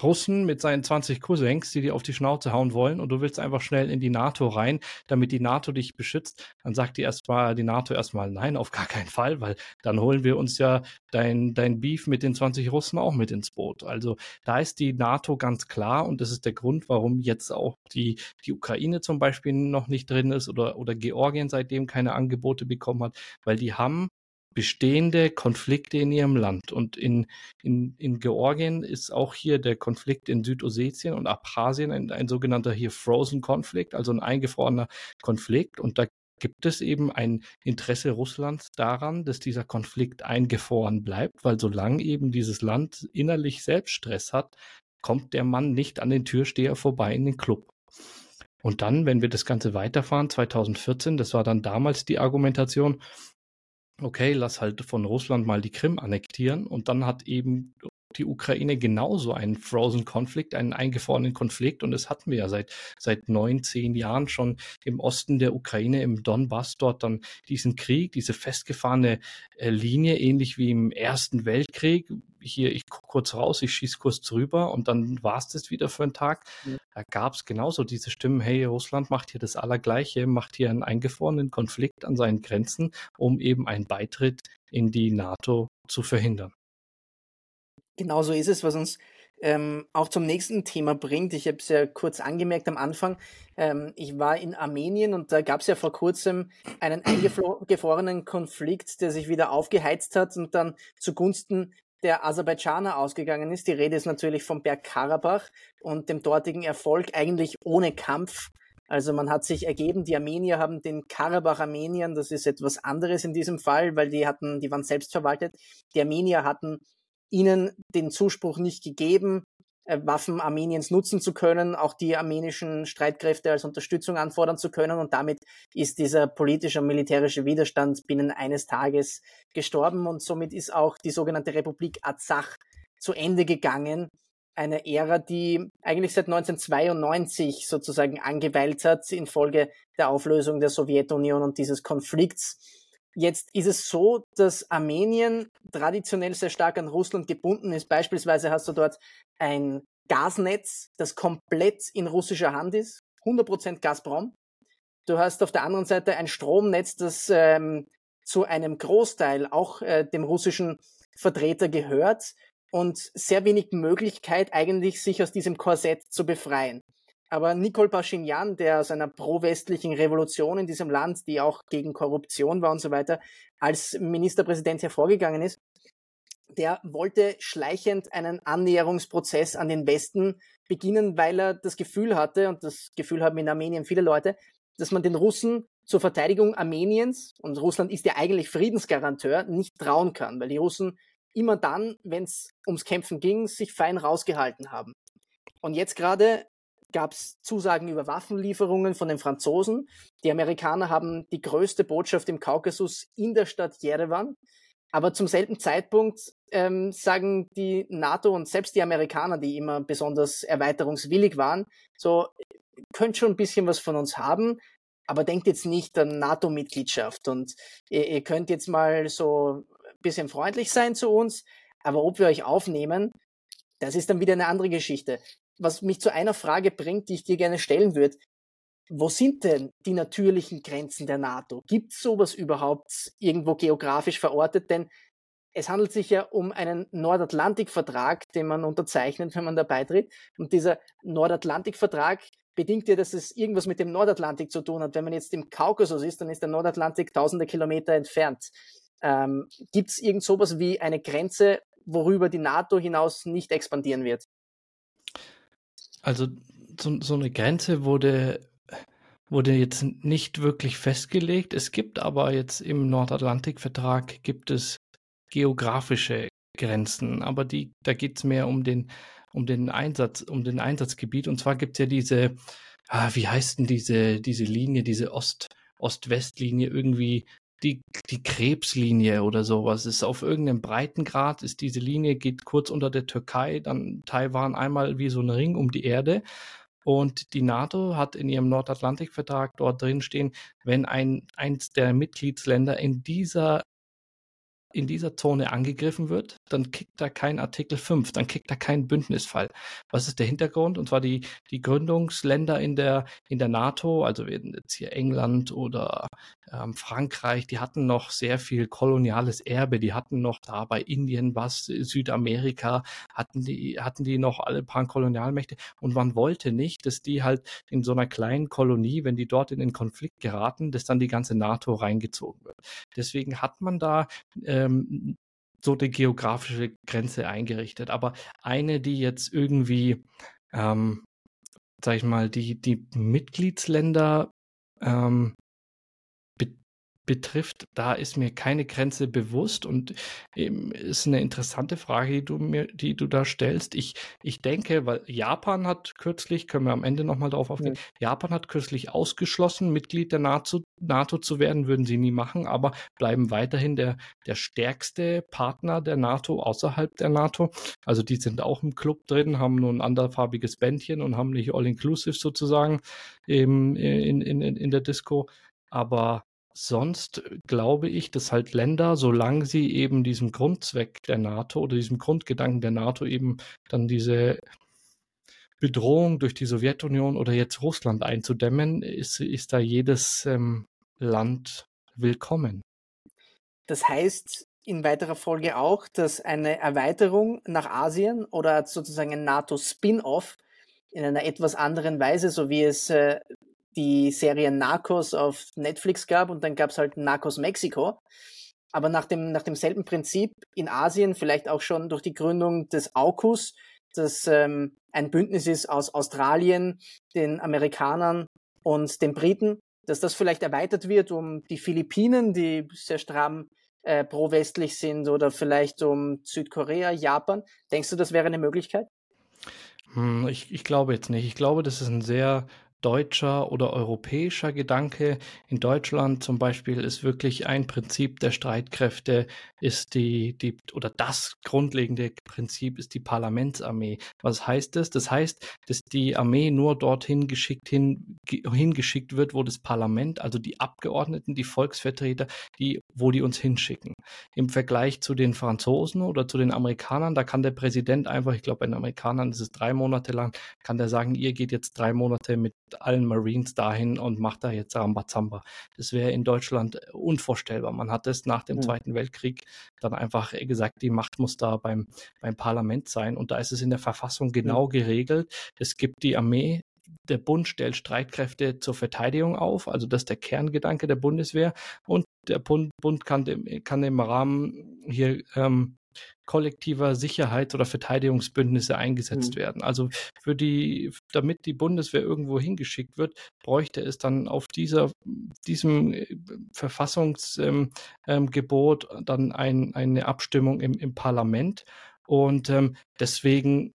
Russen mit seinen 20 Cousins, die dir auf die Schnauze hauen wollen und du willst einfach schnell in die NATO rein, damit die NATO dich beschützt, dann sagt die erstmal, die NATO erstmal nein, auf gar keinen Fall, weil dann holen wir uns ja dein, dein Beef mit den 20 Russen auch mit ins Boot. Also da ist die NATO ganz klar und das ist der Grund, warum jetzt auch die, die Ukraine zum Beispiel noch nicht drin ist oder, oder Georgien seitdem keine Angebote bekommen hat, weil die haben bestehende Konflikte in ihrem Land. Und in, in, in Georgien ist auch hier der Konflikt in Südossetien und Abchasien ein, ein sogenannter hier Frozen Konflikt, also ein eingefrorener Konflikt. Und da gibt es eben ein Interesse Russlands daran, dass dieser Konflikt eingefroren bleibt, weil solange eben dieses Land innerlich selbst Stress hat, kommt der Mann nicht an den Türsteher vorbei in den Club. Und dann, wenn wir das Ganze weiterfahren, 2014, das war dann damals die Argumentation, okay, lass halt von Russland mal die Krim annektieren und dann hat eben die Ukraine genauso einen Frozen Konflikt, einen eingefrorenen Konflikt. Und das hatten wir ja seit, seit neun, zehn Jahren schon im Osten der Ukraine, im Donbass, dort dann diesen Krieg, diese festgefahrene äh, Linie, ähnlich wie im Ersten Weltkrieg. Hier, ich gucke kurz raus, ich schieße kurz drüber und dann war es das wieder für einen Tag. Ja. Da gab es genauso diese Stimmen, hey, Russland macht hier das Allergleiche, macht hier einen eingefrorenen Konflikt an seinen Grenzen, um eben einen Beitritt in die NATO zu verhindern. Genau so ist es, was uns ähm, auch zum nächsten Thema bringt. Ich habe es ja kurz angemerkt am Anfang. Ähm, ich war in Armenien und da gab es ja vor kurzem einen eingefrorenen Konflikt, der sich wieder aufgeheizt hat und dann zugunsten der Aserbaidschaner ausgegangen ist. Die Rede ist natürlich vom Berg Karabach und dem dortigen Erfolg eigentlich ohne Kampf. Also man hat sich ergeben, die Armenier haben den Karabach-Armeniern, das ist etwas anderes in diesem Fall, weil die hatten, die waren selbstverwaltet. Die Armenier hatten ihnen den Zuspruch nicht gegeben, Waffen Armeniens nutzen zu können, auch die armenischen Streitkräfte als Unterstützung anfordern zu können. Und damit ist dieser politische und militärische Widerstand binnen eines Tages gestorben. Und somit ist auch die sogenannte Republik Arzach zu Ende gegangen. Eine Ära, die eigentlich seit 1992 sozusagen angeweilt hat infolge der Auflösung der Sowjetunion und dieses Konflikts Jetzt ist es so, dass Armenien traditionell sehr stark an Russland gebunden ist. Beispielsweise hast du dort ein Gasnetz, das komplett in russischer Hand ist, 100% Gazprom. Du hast auf der anderen Seite ein Stromnetz, das ähm, zu einem Großteil auch äh, dem russischen Vertreter gehört und sehr wenig Möglichkeit eigentlich, sich aus diesem Korsett zu befreien. Aber Nicole Pashinyan, der aus einer pro-westlichen Revolution in diesem Land, die auch gegen Korruption war und so weiter, als Ministerpräsident hervorgegangen ist, der wollte schleichend einen Annäherungsprozess an den Westen beginnen, weil er das Gefühl hatte, und das Gefühl haben in Armenien viele Leute, dass man den Russen zur Verteidigung Armeniens, und Russland ist ja eigentlich Friedensgaranteur, nicht trauen kann, weil die Russen immer dann, wenn es ums Kämpfen ging, sich fein rausgehalten haben. Und jetzt gerade gab es Zusagen über Waffenlieferungen von den Franzosen. Die Amerikaner haben die größte Botschaft im Kaukasus in der Stadt Jerewan. Aber zum selben Zeitpunkt ähm, sagen die NATO und selbst die Amerikaner, die immer besonders erweiterungswillig waren, so, könnt schon ein bisschen was von uns haben, aber denkt jetzt nicht an NATO-Mitgliedschaft und ihr, ihr könnt jetzt mal so ein bisschen freundlich sein zu uns, aber ob wir euch aufnehmen, das ist dann wieder eine andere Geschichte was mich zu einer Frage bringt, die ich dir gerne stellen würde. Wo sind denn die natürlichen Grenzen der NATO? Gibt es sowas überhaupt irgendwo geografisch verortet? Denn es handelt sich ja um einen Nordatlantikvertrag, den man unterzeichnet, wenn man da beitritt. Und dieser Nordatlantikvertrag bedingt ja, dass es irgendwas mit dem Nordatlantik zu tun hat. Wenn man jetzt im Kaukasus ist, dann ist der Nordatlantik tausende Kilometer entfernt. Ähm, Gibt es irgend sowas wie eine Grenze, worüber die NATO hinaus nicht expandieren wird? Also so, so eine Grenze wurde, wurde jetzt nicht wirklich festgelegt. Es gibt aber jetzt im Nordatlantikvertrag gibt es geografische Grenzen, aber die, da geht es mehr um den, um den Einsatz, um den Einsatzgebiet. Und zwar gibt es ja diese, ah, wie heißt denn diese, diese Linie, diese Ost, Ost-West-Linie irgendwie die, die Krebslinie oder sowas. Ist auf irgendeinem Breitengrad, ist diese Linie, geht kurz unter der Türkei, dann Taiwan einmal wie so ein Ring um die Erde. Und die NATO hat in ihrem Nordatlantikvertrag dort drin stehen, wenn ein, eins der Mitgliedsländer in dieser in dieser Zone angegriffen wird, dann kickt da kein Artikel 5, dann kickt da kein Bündnisfall. Was ist der Hintergrund? Und zwar die, die Gründungsländer in der, in der NATO, also jetzt hier England oder ähm, Frankreich, die hatten noch sehr viel koloniales Erbe, die hatten noch da bei Indien was, Südamerika, hatten die, hatten die noch alle paar Kolonialmächte und man wollte nicht, dass die halt in so einer kleinen Kolonie, wenn die dort in den Konflikt geraten, dass dann die ganze NATO reingezogen wird. Deswegen hat man da ähm, so die geografische Grenze eingerichtet. Aber eine, die jetzt irgendwie, ähm, sag ich mal, die, die Mitgliedsländer ähm, betrifft, da ist mir keine Grenze bewusst und ähm, ist eine interessante Frage, die du mir, die du da stellst. Ich, ich denke, weil Japan hat kürzlich, können wir am Ende nochmal darauf aufgehen, ja. Japan hat kürzlich ausgeschlossen, Mitglied der NATO, NATO zu werden, würden sie nie machen, aber bleiben weiterhin der, der stärkste Partner der NATO außerhalb der NATO. Also die sind auch im Club drin, haben nur ein anderfarbiges Bändchen und haben nicht all-inclusive sozusagen in, in, in, in der Disco. Aber Sonst äh, glaube ich, dass halt Länder, solange sie eben diesem Grundzweck der NATO oder diesem Grundgedanken der NATO eben dann diese Bedrohung durch die Sowjetunion oder jetzt Russland einzudämmen, ist, ist da jedes ähm, Land willkommen. Das heißt in weiterer Folge auch, dass eine Erweiterung nach Asien oder sozusagen ein NATO-Spin-off in einer etwas anderen Weise, so wie es äh, die Serie Narcos auf Netflix gab und dann gab es halt Narcos Mexiko. Aber nach, dem, nach demselben Prinzip in Asien, vielleicht auch schon durch die Gründung des AUKUS, das ähm, ein Bündnis ist aus Australien, den Amerikanern und den Briten, dass das vielleicht erweitert wird um die Philippinen, die sehr stramm äh, pro-westlich sind, oder vielleicht um Südkorea, Japan. Denkst du, das wäre eine Möglichkeit? Hm, ich, ich glaube jetzt nicht. Ich glaube, das ist ein sehr deutscher oder europäischer Gedanke. In Deutschland zum Beispiel ist wirklich ein Prinzip der Streitkräfte, ist die, die, oder das grundlegende Prinzip ist die Parlamentsarmee. Was heißt das? Das heißt, dass die Armee nur dorthin geschickt, hin, hingeschickt wird, wo das Parlament, also die Abgeordneten, die Volksvertreter, die, wo die uns hinschicken. Im Vergleich zu den Franzosen oder zu den Amerikanern, da kann der Präsident einfach, ich glaube, bei den Amerikanern ist es drei Monate lang, kann der sagen, ihr geht jetzt drei Monate mit allen Marines dahin und macht da jetzt Rambazamba. Das wäre in Deutschland unvorstellbar. Man hat es nach dem mhm. Zweiten Weltkrieg dann einfach gesagt, die Macht muss da beim, beim Parlament sein. Und da ist es in der Verfassung genau mhm. geregelt. Es gibt die Armee, der Bund stellt Streitkräfte zur Verteidigung auf, also das ist der Kerngedanke der Bundeswehr. Und der Bund, Bund kann, dem, kann im Rahmen hier ähm, kollektiver Sicherheits- oder Verteidigungsbündnisse eingesetzt mhm. werden. Also für die, damit die Bundeswehr irgendwo hingeschickt wird, bräuchte es dann auf dieser, diesem äh, Verfassungsgebot ähm, ähm, dann ein, eine Abstimmung im, im Parlament. Und ähm, deswegen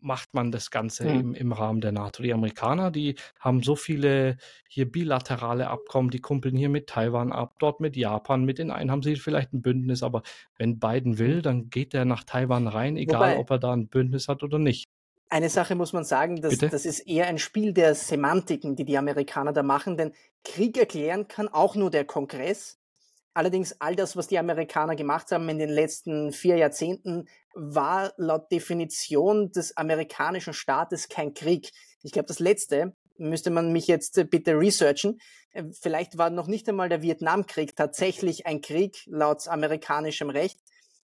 macht man das Ganze mhm. im, im Rahmen der NATO. Die Amerikaner, die haben so viele hier bilaterale Abkommen, die kumpeln hier mit Taiwan ab, dort mit Japan, mit den einen haben sie vielleicht ein Bündnis, aber wenn Biden will, hm. dann geht er nach Taiwan rein, egal Wobei, ob er da ein Bündnis hat oder nicht. Eine Sache muss man sagen, dass, das ist eher ein Spiel der Semantiken, die die Amerikaner da machen, denn Krieg erklären kann auch nur der Kongress. Allerdings all das, was die Amerikaner gemacht haben in den letzten vier Jahrzehnten, war laut Definition des amerikanischen Staates kein Krieg. Ich glaube, das letzte müsste man mich jetzt äh, bitte researchen. Äh, vielleicht war noch nicht einmal der Vietnamkrieg tatsächlich ein Krieg laut amerikanischem Recht.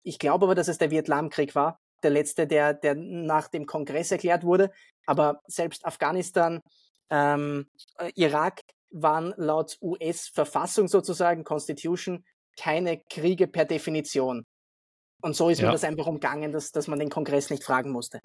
Ich glaube aber, dass es der Vietnamkrieg war, der letzte, der, der nach dem Kongress erklärt wurde. Aber selbst Afghanistan, ähm, äh, Irak waren laut US-Verfassung sozusagen, Constitution, keine Kriege per Definition. Und so ist ja. mir das einfach umgangen, dass, dass man den Kongress nicht fragen musste.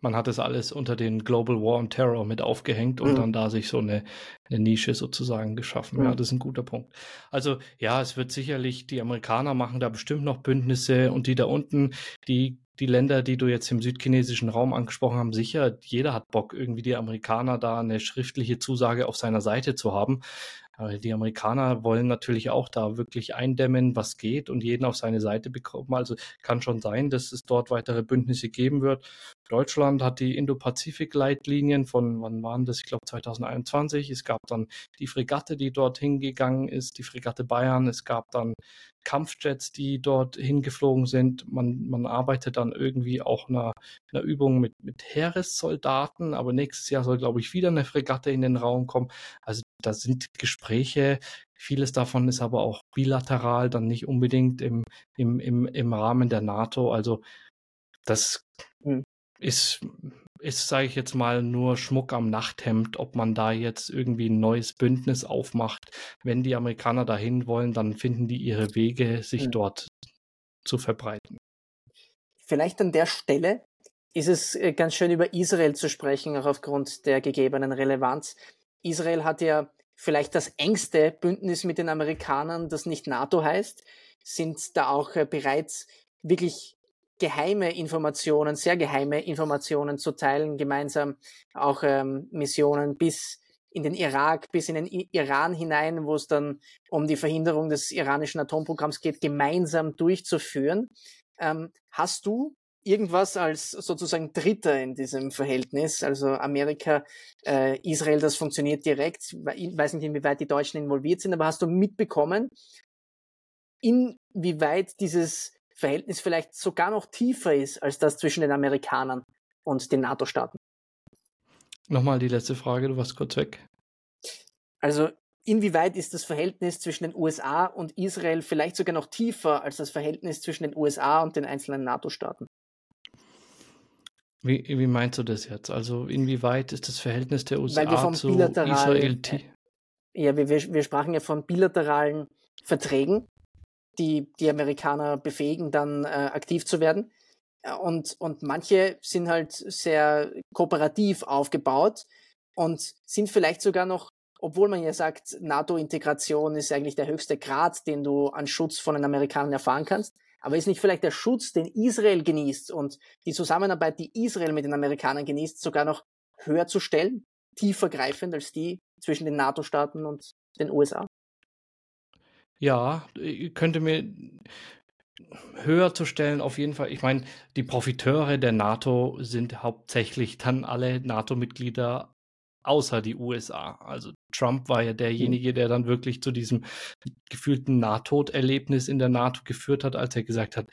Man hat es alles unter den Global War on Terror mit aufgehängt und mhm. dann da sich so eine, eine Nische sozusagen geschaffen. Mhm. Ja, das ist ein guter Punkt. Also ja, es wird sicherlich, die Amerikaner machen da bestimmt noch Bündnisse und die da unten, die die Länder, die du jetzt im südchinesischen Raum angesprochen haben, sicher, jeder hat Bock, irgendwie die Amerikaner da eine schriftliche Zusage auf seiner Seite zu haben. Aber die Amerikaner wollen natürlich auch da wirklich eindämmen, was geht und jeden auf seine Seite bekommen. Also kann schon sein, dass es dort weitere Bündnisse geben wird. Deutschland hat die Indo-Pazifik-Leitlinien von, wann waren das? Ich glaube 2021. Es gab dann die Fregatte, die dorthin gegangen ist, die Fregatte Bayern. Es gab dann Kampfjets, die dort hingeflogen sind. Man, man arbeitet dann irgendwie auch einer, einer Übung mit, mit Heeressoldaten, aber nächstes Jahr soll, glaube ich, wieder eine Fregatte in den Raum kommen. Also da sind Gespräche. Vieles davon ist aber auch bilateral, dann nicht unbedingt im, im, im, im Rahmen der NATO. Also das hm ist, ist sage ich jetzt mal, nur Schmuck am Nachthemd, ob man da jetzt irgendwie ein neues Bündnis aufmacht. Wenn die Amerikaner dahin wollen, dann finden die ihre Wege, sich mhm. dort zu verbreiten. Vielleicht an der Stelle ist es äh, ganz schön über Israel zu sprechen, auch aufgrund der gegebenen Relevanz. Israel hat ja vielleicht das engste Bündnis mit den Amerikanern, das nicht NATO heißt, sind da auch äh, bereits wirklich geheime Informationen, sehr geheime Informationen zu teilen, gemeinsam auch ähm, Missionen bis in den Irak, bis in den Iran hinein, wo es dann um die Verhinderung des iranischen Atomprogramms geht, gemeinsam durchzuführen. Ähm, hast du irgendwas als sozusagen Dritter in diesem Verhältnis, also Amerika, äh, Israel, das funktioniert direkt. Ich weiß nicht, inwieweit die Deutschen involviert sind, aber hast du mitbekommen, inwieweit dieses Verhältnis vielleicht sogar noch tiefer ist als das zwischen den Amerikanern und den NATO-Staaten. Nochmal die letzte Frage, du warst kurz weg. Also inwieweit ist das Verhältnis zwischen den USA und Israel vielleicht sogar noch tiefer als das Verhältnis zwischen den USA und den einzelnen NATO-Staaten? Wie, wie, meinst du das jetzt? Also inwieweit ist das Verhältnis der USA zu Israel? Äh, ja, wir, wir sprachen ja von bilateralen Verträgen, die die Amerikaner befähigen, dann äh, aktiv zu werden. Äh, und, und manche sind halt sehr kooperativ aufgebaut und sind vielleicht sogar noch, obwohl man ja sagt, NATO-Integration ist eigentlich der höchste Grad, den du an Schutz von den Amerikanern erfahren kannst. Aber ist nicht vielleicht der Schutz, den Israel genießt und die Zusammenarbeit, die Israel mit den Amerikanern genießt, sogar noch höher zu stellen, tiefer greifend als die zwischen den NATO-Staaten und den USA? Ja, ich könnte mir höher zu stellen, auf jeden Fall. Ich meine, die Profiteure der NATO sind hauptsächlich dann alle NATO-Mitglieder außer die USA. Also Trump war ja hm. derjenige, der dann wirklich zu diesem gefühlten Nahtoderlebnis in der NATO geführt hat, als er gesagt hat,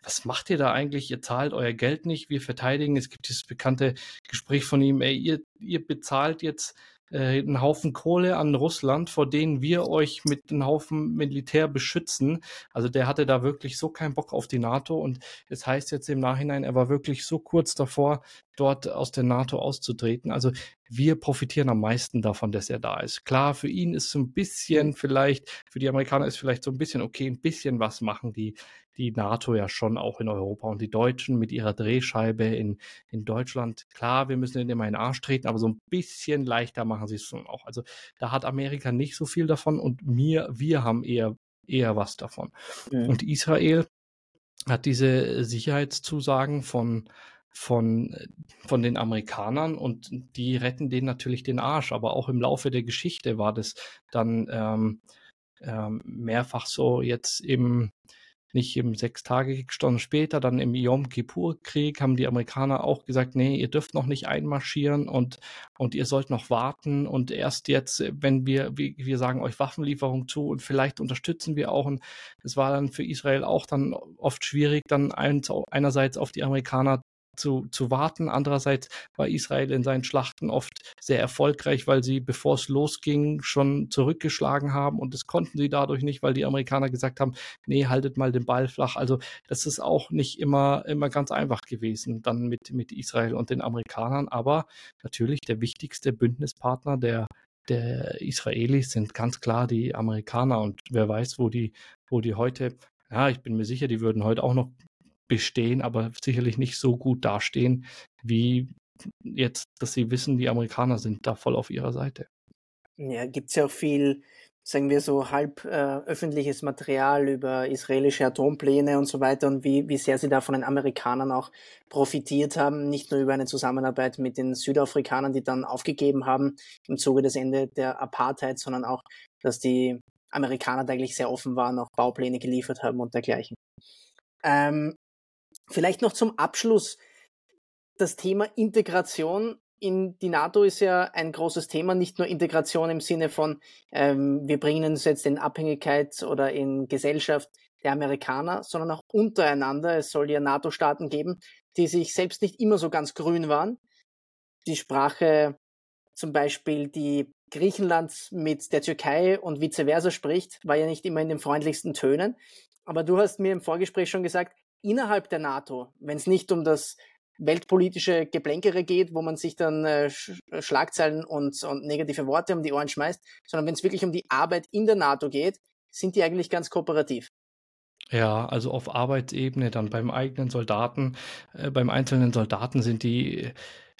was macht ihr da eigentlich? Ihr zahlt euer Geld nicht, wir verteidigen. Es gibt dieses bekannte Gespräch von ihm, ey, ihr, ihr bezahlt jetzt äh, einen Haufen Kohle an Russland, vor denen wir euch mit einem Haufen Militär beschützen. Also der hatte da wirklich so keinen Bock auf die NATO und es heißt jetzt im Nachhinein, er war wirklich so kurz davor, dort aus der NATO auszutreten. Also wir profitieren am meisten davon, dass er da ist. Klar, für ihn ist so ein bisschen vielleicht, für die Amerikaner ist vielleicht so ein bisschen okay, ein bisschen was machen die die NATO ja schon auch in Europa und die Deutschen mit ihrer Drehscheibe in, in Deutschland. Klar, wir müssen ihnen immer in den Arsch treten, aber so ein bisschen leichter machen sie es schon auch. Also da hat Amerika nicht so viel davon und mir, wir haben eher, eher was davon. Mhm. Und Israel hat diese Sicherheitszusagen von von, von den Amerikanern und die retten denen natürlich den Arsch. Aber auch im Laufe der Geschichte war das dann ähm, ähm, mehrfach so jetzt im nicht im Sechstagekrieg, sondern später, dann im Yom Kippur-Krieg, haben die Amerikaner auch gesagt, nee, ihr dürft noch nicht einmarschieren und, und ihr sollt noch warten und erst jetzt, wenn wir, wir, wir sagen euch Waffenlieferung zu und vielleicht unterstützen wir auch. Und es war dann für Israel auch dann oft schwierig, dann einerseits auf die Amerikaner zu, zu warten. Andererseits war Israel in seinen Schlachten oft sehr erfolgreich, weil sie, bevor es losging, schon zurückgeschlagen haben und das konnten sie dadurch nicht, weil die Amerikaner gesagt haben, nee, haltet mal den Ball flach. Also das ist auch nicht immer, immer ganz einfach gewesen dann mit, mit Israel und den Amerikanern, aber natürlich der wichtigste Bündnispartner der der Israelis sind ganz klar die Amerikaner und wer weiß, wo die, wo die heute ja, ich bin mir sicher, die würden heute auch noch bestehen, aber sicherlich nicht so gut dastehen, wie jetzt, dass sie wissen, die Amerikaner sind da voll auf ihrer Seite. Ja, gibt es ja auch viel, sagen wir so, halb äh, öffentliches Material über israelische Atompläne und so weiter und wie, wie sehr sie da von den Amerikanern auch profitiert haben, nicht nur über eine Zusammenarbeit mit den Südafrikanern, die dann aufgegeben haben im Zuge des Ende der Apartheid, sondern auch, dass die Amerikaner da eigentlich sehr offen waren, auch Baupläne geliefert haben und dergleichen. Ähm, Vielleicht noch zum Abschluss. das Thema Integration in die NATO ist ja ein großes Thema, nicht nur Integration im Sinne von, ähm, wir bringen uns jetzt in Abhängigkeit oder in Gesellschaft der Amerikaner, sondern auch untereinander. Es soll ja NATO-Staaten geben, die sich selbst nicht immer so ganz grün waren. Die Sprache zum Beispiel, die Griechenland mit der Türkei und vice versa spricht, war ja nicht immer in den freundlichsten Tönen. Aber du hast mir im Vorgespräch schon gesagt, innerhalb der NATO, wenn es nicht um das weltpolitische Geblänkere geht, wo man sich dann äh, Schlagzeilen und, und negative Worte um die Ohren schmeißt, sondern wenn es wirklich um die Arbeit in der NATO geht, sind die eigentlich ganz kooperativ. Ja, also auf Arbeitsebene, dann beim eigenen Soldaten, äh, beim einzelnen Soldaten sind die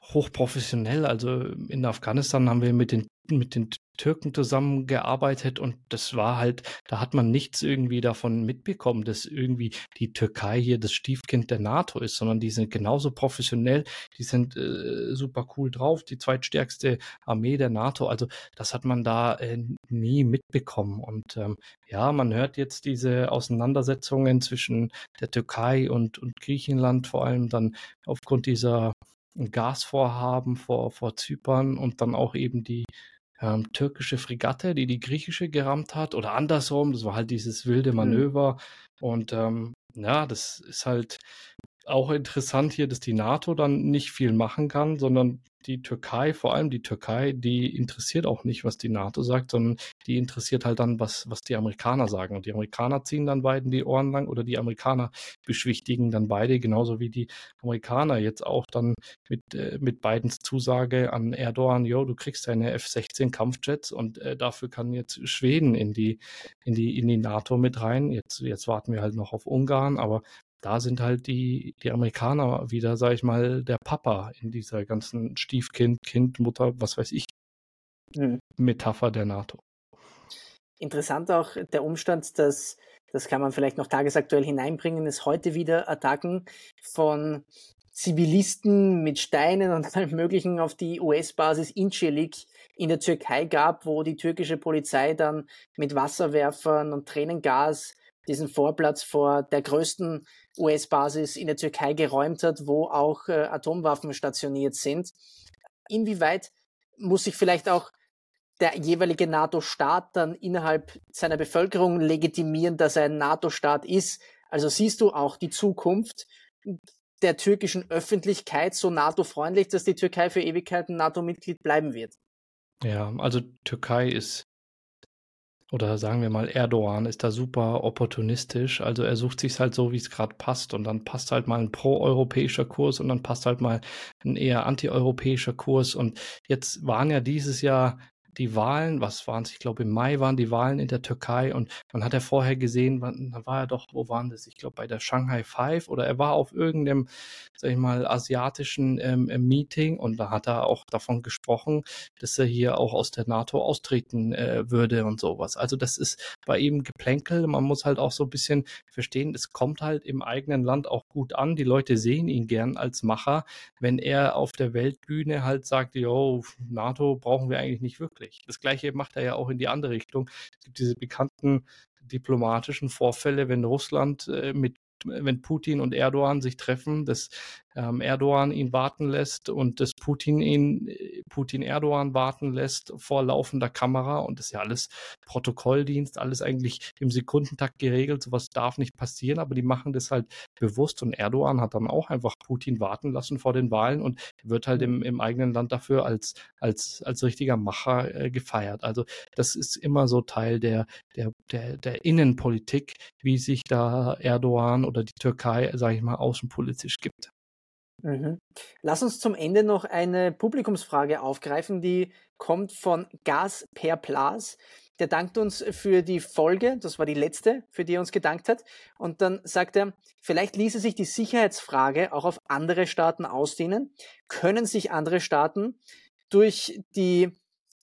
hochprofessionell. Also in Afghanistan haben wir mit den mit den Türken zusammengearbeitet und das war halt, da hat man nichts irgendwie davon mitbekommen, dass irgendwie die Türkei hier das Stiefkind der NATO ist, sondern die sind genauso professionell, die sind äh, super cool drauf, die zweitstärkste Armee der NATO. Also das hat man da äh, nie mitbekommen. Und ähm, ja, man hört jetzt diese Auseinandersetzungen zwischen der Türkei und, und Griechenland, vor allem dann aufgrund dieser Gasvorhaben vor, vor Zypern und dann auch eben die ähm, türkische Fregatte, die die griechische gerammt hat oder andersrum. Das war halt dieses wilde hm. Manöver. Mhm. Und ähm, ja, das ist halt auch interessant hier, dass die NATO dann nicht viel machen kann, sondern die Türkei, vor allem die Türkei, die interessiert auch nicht, was die NATO sagt, sondern die interessiert halt dann, was, was die Amerikaner sagen. Und die Amerikaner ziehen dann beiden die Ohren lang oder die Amerikaner beschwichtigen dann beide, genauso wie die Amerikaner jetzt auch dann mit, äh, mit Bidens Zusage an Erdogan, jo, du kriegst deine F-16 Kampfjets und äh, dafür kann jetzt Schweden in die, in die, in die NATO mit rein. Jetzt, jetzt warten wir halt noch auf Ungarn, aber da sind halt die, die Amerikaner wieder, sag ich mal, der Papa in dieser ganzen Stiefkind, Kind, Mutter, was weiß ich, mhm. Metapher der NATO. Interessant auch der Umstand, dass, das kann man vielleicht noch tagesaktuell hineinbringen, es heute wieder Attacken von Zivilisten mit Steinen und allem Möglichen auf die US-Basis Incirlik in der Türkei gab, wo die türkische Polizei dann mit Wasserwerfern und Tränengas diesen Vorplatz vor der größten US-Basis in der Türkei geräumt hat, wo auch äh, Atomwaffen stationiert sind. Inwieweit muss sich vielleicht auch der jeweilige NATO-Staat dann innerhalb seiner Bevölkerung legitimieren, dass er ein NATO-Staat ist? Also siehst du auch die Zukunft der türkischen Öffentlichkeit so NATO-freundlich, dass die Türkei für Ewigkeiten NATO-Mitglied bleiben wird? Ja, also Türkei ist oder sagen wir mal, Erdogan ist da super opportunistisch. Also er sucht sich halt so, wie es gerade passt. Und dann passt halt mal ein pro-europäischer Kurs und dann passt halt mal ein eher anti-europäischer Kurs. Und jetzt waren ja dieses Jahr die Wahlen, was waren es? Ich glaube, im Mai waren die Wahlen in der Türkei und man hat ja vorher gesehen, da war er doch, wo waren das? Ich glaube, bei der Shanghai Five oder er war auf irgendeinem, sag ich mal, asiatischen ähm, Meeting und da hat er auch davon gesprochen, dass er hier auch aus der NATO austreten äh, würde und sowas. Also das ist bei ihm Geplänkel. Man muss halt auch so ein bisschen verstehen, es kommt halt im eigenen Land auch gut an. Die Leute sehen ihn gern als Macher, wenn er auf der Weltbühne halt sagt, jo, NATO brauchen wir eigentlich nicht wirklich wirklich. Das gleiche macht er ja auch in die andere Richtung. Es gibt diese bekannten diplomatischen Vorfälle, wenn Russland äh, mit wenn Putin und Erdogan sich treffen, dass ähm, Erdogan ihn warten lässt und dass Putin ihn, Putin Erdogan warten lässt vor laufender Kamera und das ist ja alles Protokolldienst, alles eigentlich im Sekundentakt geregelt, sowas darf nicht passieren, aber die machen das halt bewusst und Erdogan hat dann auch einfach Putin warten lassen vor den Wahlen und wird halt im, im eigenen Land dafür als, als, als richtiger Macher äh, gefeiert. Also das ist immer so Teil der, der, der, der Innenpolitik, wie sich da Erdogan oder die Türkei, sage ich mal, außenpolitisch gibt. Mhm. Lass uns zum Ende noch eine Publikumsfrage aufgreifen, die kommt von Gas per Plas. Der dankt uns für die Folge, das war die letzte, für die er uns gedankt hat. Und dann sagt er, vielleicht ließe sich die Sicherheitsfrage auch auf andere Staaten ausdehnen. Können sich andere Staaten durch die,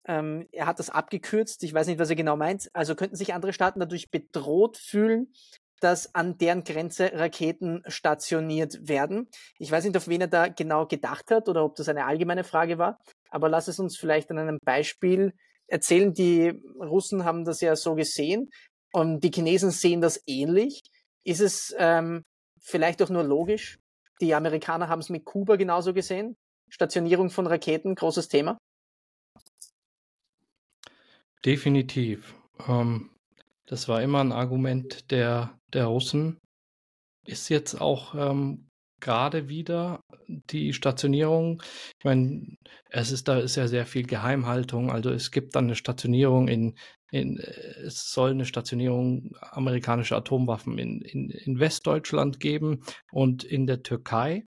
ähm, er hat das abgekürzt, ich weiß nicht, was er genau meint, also könnten sich andere Staaten dadurch bedroht fühlen, dass an deren Grenze Raketen stationiert werden. Ich weiß nicht, auf wen er da genau gedacht hat oder ob das eine allgemeine Frage war, aber lass es uns vielleicht an einem Beispiel erzählen. Die Russen haben das ja so gesehen und die Chinesen sehen das ähnlich. Ist es ähm, vielleicht auch nur logisch, die Amerikaner haben es mit Kuba genauso gesehen. Stationierung von Raketen, großes Thema. Definitiv. Ähm, das war immer ein Argument der, der Russen. Ist jetzt auch ähm, gerade wieder die Stationierung. Ich meine, es ist da ist ja sehr viel Geheimhaltung. Also es gibt dann eine Stationierung in, in es soll eine Stationierung amerikanischer Atomwaffen in, in, in Westdeutschland geben und in der Türkei.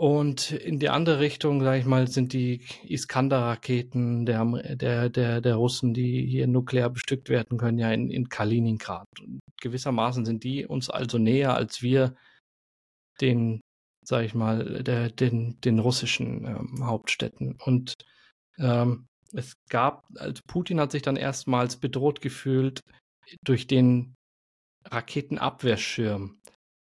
Und in die andere Richtung, sage ich mal, sind die Iskander-Raketen der, der, der, der Russen, die hier nuklear bestückt werden können, ja in, in Kaliningrad. Und gewissermaßen sind die uns also näher, als wir den, sage ich mal, der, den, den russischen ähm, Hauptstädten. Und ähm, es gab, also Putin hat sich dann erstmals bedroht gefühlt durch den Raketenabwehrschirm,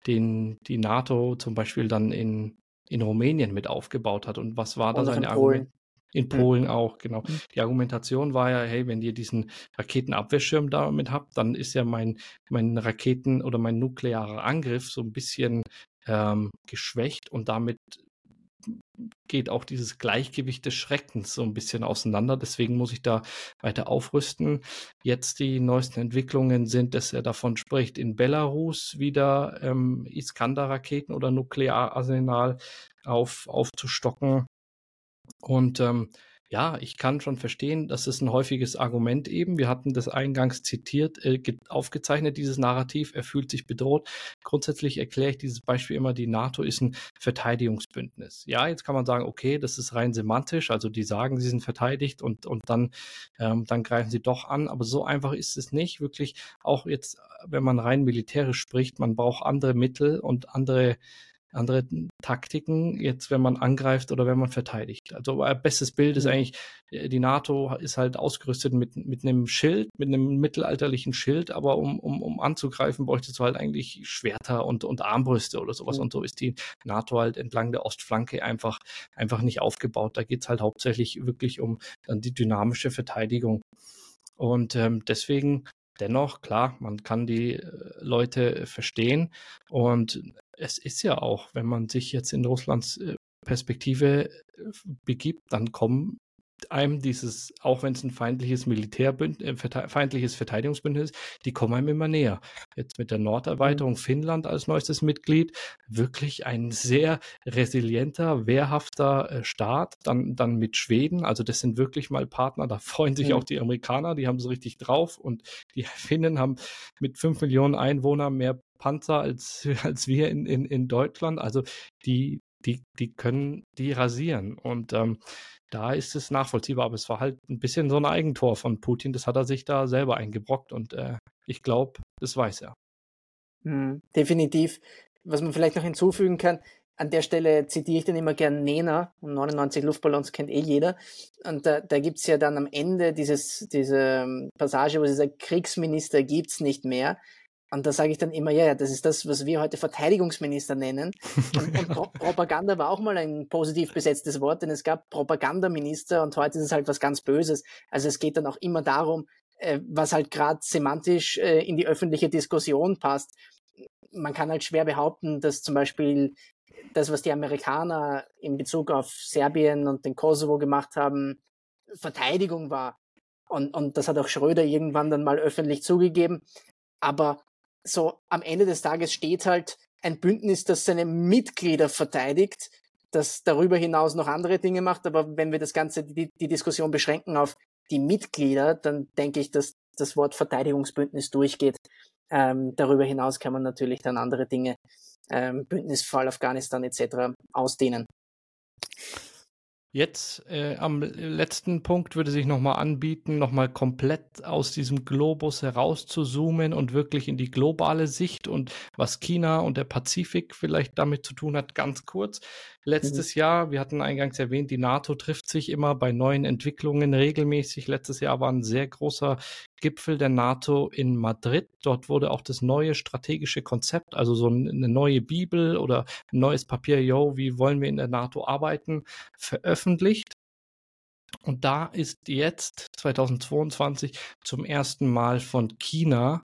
den die NATO zum Beispiel dann in in Rumänien mit aufgebaut hat. Und was war da seine Argument? In Polen mhm. auch, genau. Mhm. Die Argumentation war ja, hey, wenn ihr diesen Raketenabwehrschirm damit habt, dann ist ja mein, mein Raketen- oder mein nuklearer Angriff so ein bisschen ähm, geschwächt und damit geht auch dieses Gleichgewicht des Schreckens so ein bisschen auseinander. Deswegen muss ich da weiter aufrüsten. Jetzt die neuesten Entwicklungen sind, dass er davon spricht, in Belarus wieder ähm, Iskander-Raketen oder Nukleararsenal auf, aufzustocken. Und ähm, ja, ich kann schon verstehen, das ist ein häufiges Argument eben. Wir hatten das eingangs zitiert, äh, aufgezeichnet, dieses Narrativ. Er fühlt sich bedroht. Grundsätzlich erkläre ich dieses Beispiel immer, die NATO ist ein Verteidigungsbündnis. Ja, jetzt kann man sagen, okay, das ist rein semantisch. Also die sagen, sie sind verteidigt und, und dann, ähm, dann greifen sie doch an. Aber so einfach ist es nicht. Wirklich auch jetzt, wenn man rein militärisch spricht, man braucht andere Mittel und andere andere Taktiken, jetzt wenn man angreift oder wenn man verteidigt. Also ein bestes Bild ist eigentlich, äh, die NATO ist halt ausgerüstet mit, mit einem Schild, mit einem mittelalterlichen Schild, aber um, um, um anzugreifen, bräuchtest du halt eigentlich Schwerter und, und Armbrüste oder sowas. Mhm. Und so ist die NATO halt entlang der Ostflanke einfach, einfach nicht aufgebaut. Da geht es halt hauptsächlich wirklich um dann die dynamische Verteidigung. Und ähm, deswegen dennoch, klar, man kann die äh, Leute verstehen. Und es ist ja auch, wenn man sich jetzt in Russlands äh, Perspektive äh, begibt, dann kommen einem dieses, auch wenn es ein feindliches Militärbündnis, äh, feindliches Verteidigungsbündnis ist, die kommen einem immer näher. Jetzt mit der Norderweiterung mhm. Finnland als neuestes Mitglied, wirklich ein sehr resilienter, wehrhafter Staat. Dann, dann mit Schweden, also das sind wirklich mal Partner, da freuen sich mhm. auch die Amerikaner, die haben so richtig drauf und die Finnen haben mit fünf Millionen Einwohnern mehr Panzer als, als wir in, in, in Deutschland. Also die, die, die können die rasieren. Und ähm, da ist es nachvollziehbar, aber es war halt ein bisschen so ein Eigentor von Putin. Das hat er sich da selber eingebrockt und äh, ich glaube, das weiß er. Mhm, definitiv. Was man vielleicht noch hinzufügen kann, an der Stelle zitiere ich dann immer gern Nena und 99 Luftballons kennt eh jeder. Und da, da gibt es ja dann am Ende dieses, diese ähm, Passage, wo sie sagt, Kriegsminister gibt es nicht mehr. Und da sage ich dann immer, ja, ja, das ist das, was wir heute Verteidigungsminister nennen. Und, und Pro Propaganda war auch mal ein positiv besetztes Wort, denn es gab Propagandaminister und heute ist es halt was ganz Böses. Also es geht dann auch immer darum, äh, was halt gerade semantisch äh, in die öffentliche Diskussion passt. Man kann halt schwer behaupten, dass zum Beispiel das, was die Amerikaner in Bezug auf Serbien und den Kosovo gemacht haben, Verteidigung war. Und, und das hat auch Schröder irgendwann dann mal öffentlich zugegeben. Aber so am Ende des Tages steht halt ein Bündnis, das seine Mitglieder verteidigt, das darüber hinaus noch andere Dinge macht. Aber wenn wir das Ganze, die, die Diskussion beschränken auf die Mitglieder, dann denke ich, dass das Wort Verteidigungsbündnis durchgeht. Ähm, darüber hinaus kann man natürlich dann andere Dinge, ähm, Bündnisfall Afghanistan etc. ausdehnen. Jetzt äh, am letzten Punkt würde sich nochmal anbieten, nochmal komplett aus diesem Globus heraus zu zoomen und wirklich in die globale Sicht und was China und der Pazifik vielleicht damit zu tun hat, ganz kurz. Letztes mhm. Jahr, wir hatten eingangs erwähnt, die NATO trifft sich immer bei neuen Entwicklungen regelmäßig. Letztes Jahr war ein sehr großer Gipfel der NATO in Madrid. Dort wurde auch das neue strategische Konzept, also so eine neue Bibel oder ein neues Papier, yo, wie wollen wir in der NATO arbeiten, veröffentlicht. Und da ist jetzt 2022 zum ersten Mal von China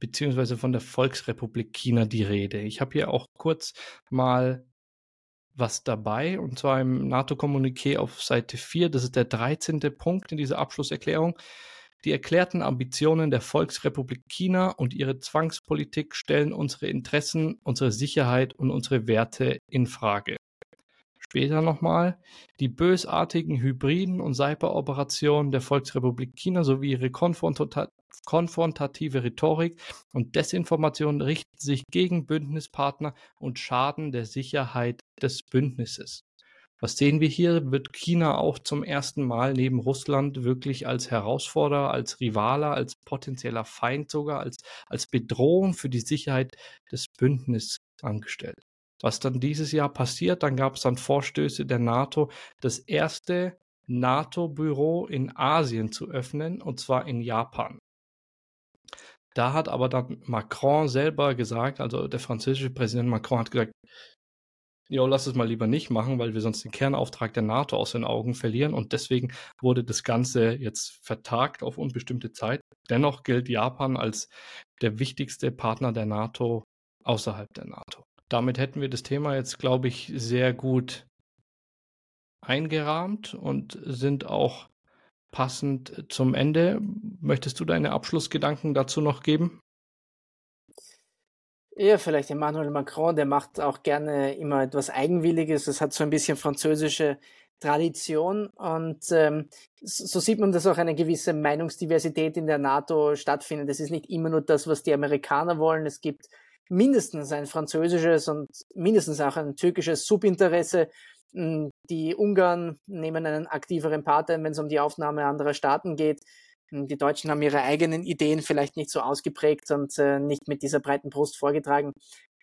beziehungsweise von der Volksrepublik China die Rede. Ich habe hier auch kurz mal was dabei, und zwar im NATO-Kommuniqué auf Seite 4, das ist der 13. Punkt in dieser Abschlusserklärung. Die erklärten Ambitionen der Volksrepublik China und ihre Zwangspolitik stellen unsere Interessen, unsere Sicherheit und unsere Werte in Frage. Später nochmal, die bösartigen Hybriden und Cyberoperationen der Volksrepublik China sowie ihre konfronta konfrontative Rhetorik und Desinformation richten sich gegen Bündnispartner und schaden der Sicherheit des Bündnisses. Was sehen wir hier? Wird China auch zum ersten Mal neben Russland wirklich als Herausforderer, als Rivale, als potenzieller Feind sogar, als, als Bedrohung für die Sicherheit des Bündnisses angestellt? Was dann dieses Jahr passiert, dann gab es dann Vorstöße der NATO, das erste NATO-Büro in Asien zu öffnen, und zwar in Japan. Da hat aber dann Macron selber gesagt, also der französische Präsident Macron hat gesagt, jo, lass es mal lieber nicht machen, weil wir sonst den Kernauftrag der NATO aus den Augen verlieren. Und deswegen wurde das Ganze jetzt vertagt auf unbestimmte Zeit. Dennoch gilt Japan als der wichtigste Partner der NATO außerhalb der NATO. Damit hätten wir das Thema jetzt, glaube ich, sehr gut eingerahmt und sind auch passend zum Ende. Möchtest du deine Abschlussgedanken dazu noch geben? Ja, vielleicht Emmanuel Macron, der macht auch gerne immer etwas Eigenwilliges. Das hat so ein bisschen französische Tradition und ähm, so sieht man, dass auch eine gewisse Meinungsdiversität in der NATO stattfindet. Es ist nicht immer nur das, was die Amerikaner wollen. Es gibt mindestens ein französisches und mindestens auch ein türkisches Subinteresse. Hm, die Ungarn nehmen einen aktiveren Part ein, wenn es um die Aufnahme anderer Staaten geht. Die Deutschen haben ihre eigenen Ideen vielleicht nicht so ausgeprägt und äh, nicht mit dieser breiten Brust vorgetragen.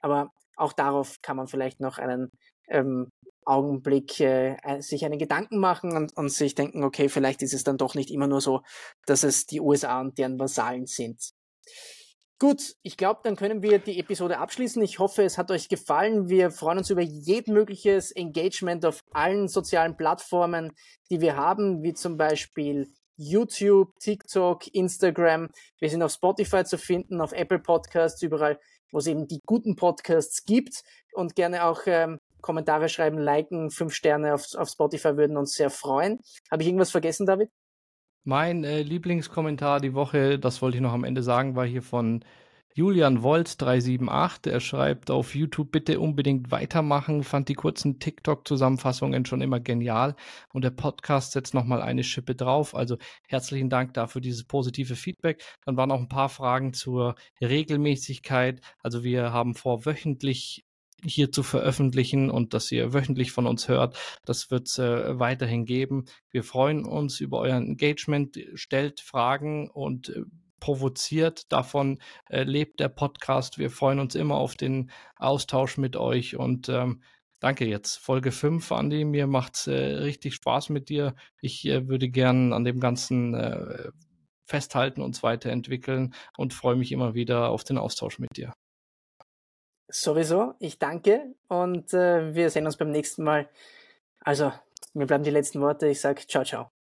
Aber auch darauf kann man vielleicht noch einen ähm, Augenblick äh, sich einen Gedanken machen und, und sich denken, okay, vielleicht ist es dann doch nicht immer nur so, dass es die USA und deren Vasallen sind. Gut, ich glaube, dann können wir die Episode abschließen. Ich hoffe, es hat euch gefallen. Wir freuen uns über jedmögliches Engagement auf allen sozialen Plattformen, die wir haben, wie zum Beispiel YouTube, TikTok, Instagram. Wir sind auf Spotify zu finden, auf Apple Podcasts, überall, wo es eben die guten Podcasts gibt. Und gerne auch ähm, Kommentare schreiben, liken, fünf Sterne auf, auf Spotify würden uns sehr freuen. Habe ich irgendwas vergessen, David? Mein äh, Lieblingskommentar die Woche, das wollte ich noch am Ende sagen, war hier von Julian Volt 378, er schreibt auf YouTube bitte unbedingt weitermachen, fand die kurzen TikTok-Zusammenfassungen schon immer genial und der Podcast setzt nochmal eine Schippe drauf. Also herzlichen Dank dafür dieses positive Feedback. Dann waren auch ein paar Fragen zur Regelmäßigkeit. Also wir haben vor, wöchentlich hier zu veröffentlichen und dass ihr wöchentlich von uns hört. Das wird es äh, weiterhin geben. Wir freuen uns über euer Engagement, stellt Fragen und äh, provoziert. Davon äh, lebt der Podcast. Wir freuen uns immer auf den Austausch mit euch und ähm, danke jetzt. Folge 5, Andi. Mir macht es äh, richtig Spaß mit dir. Ich äh, würde gern an dem Ganzen äh, festhalten, uns weiterentwickeln und freue mich immer wieder auf den Austausch mit dir. Sowieso, ich danke und äh, wir sehen uns beim nächsten Mal. Also, mir bleiben die letzten Worte. Ich sage ciao, ciao.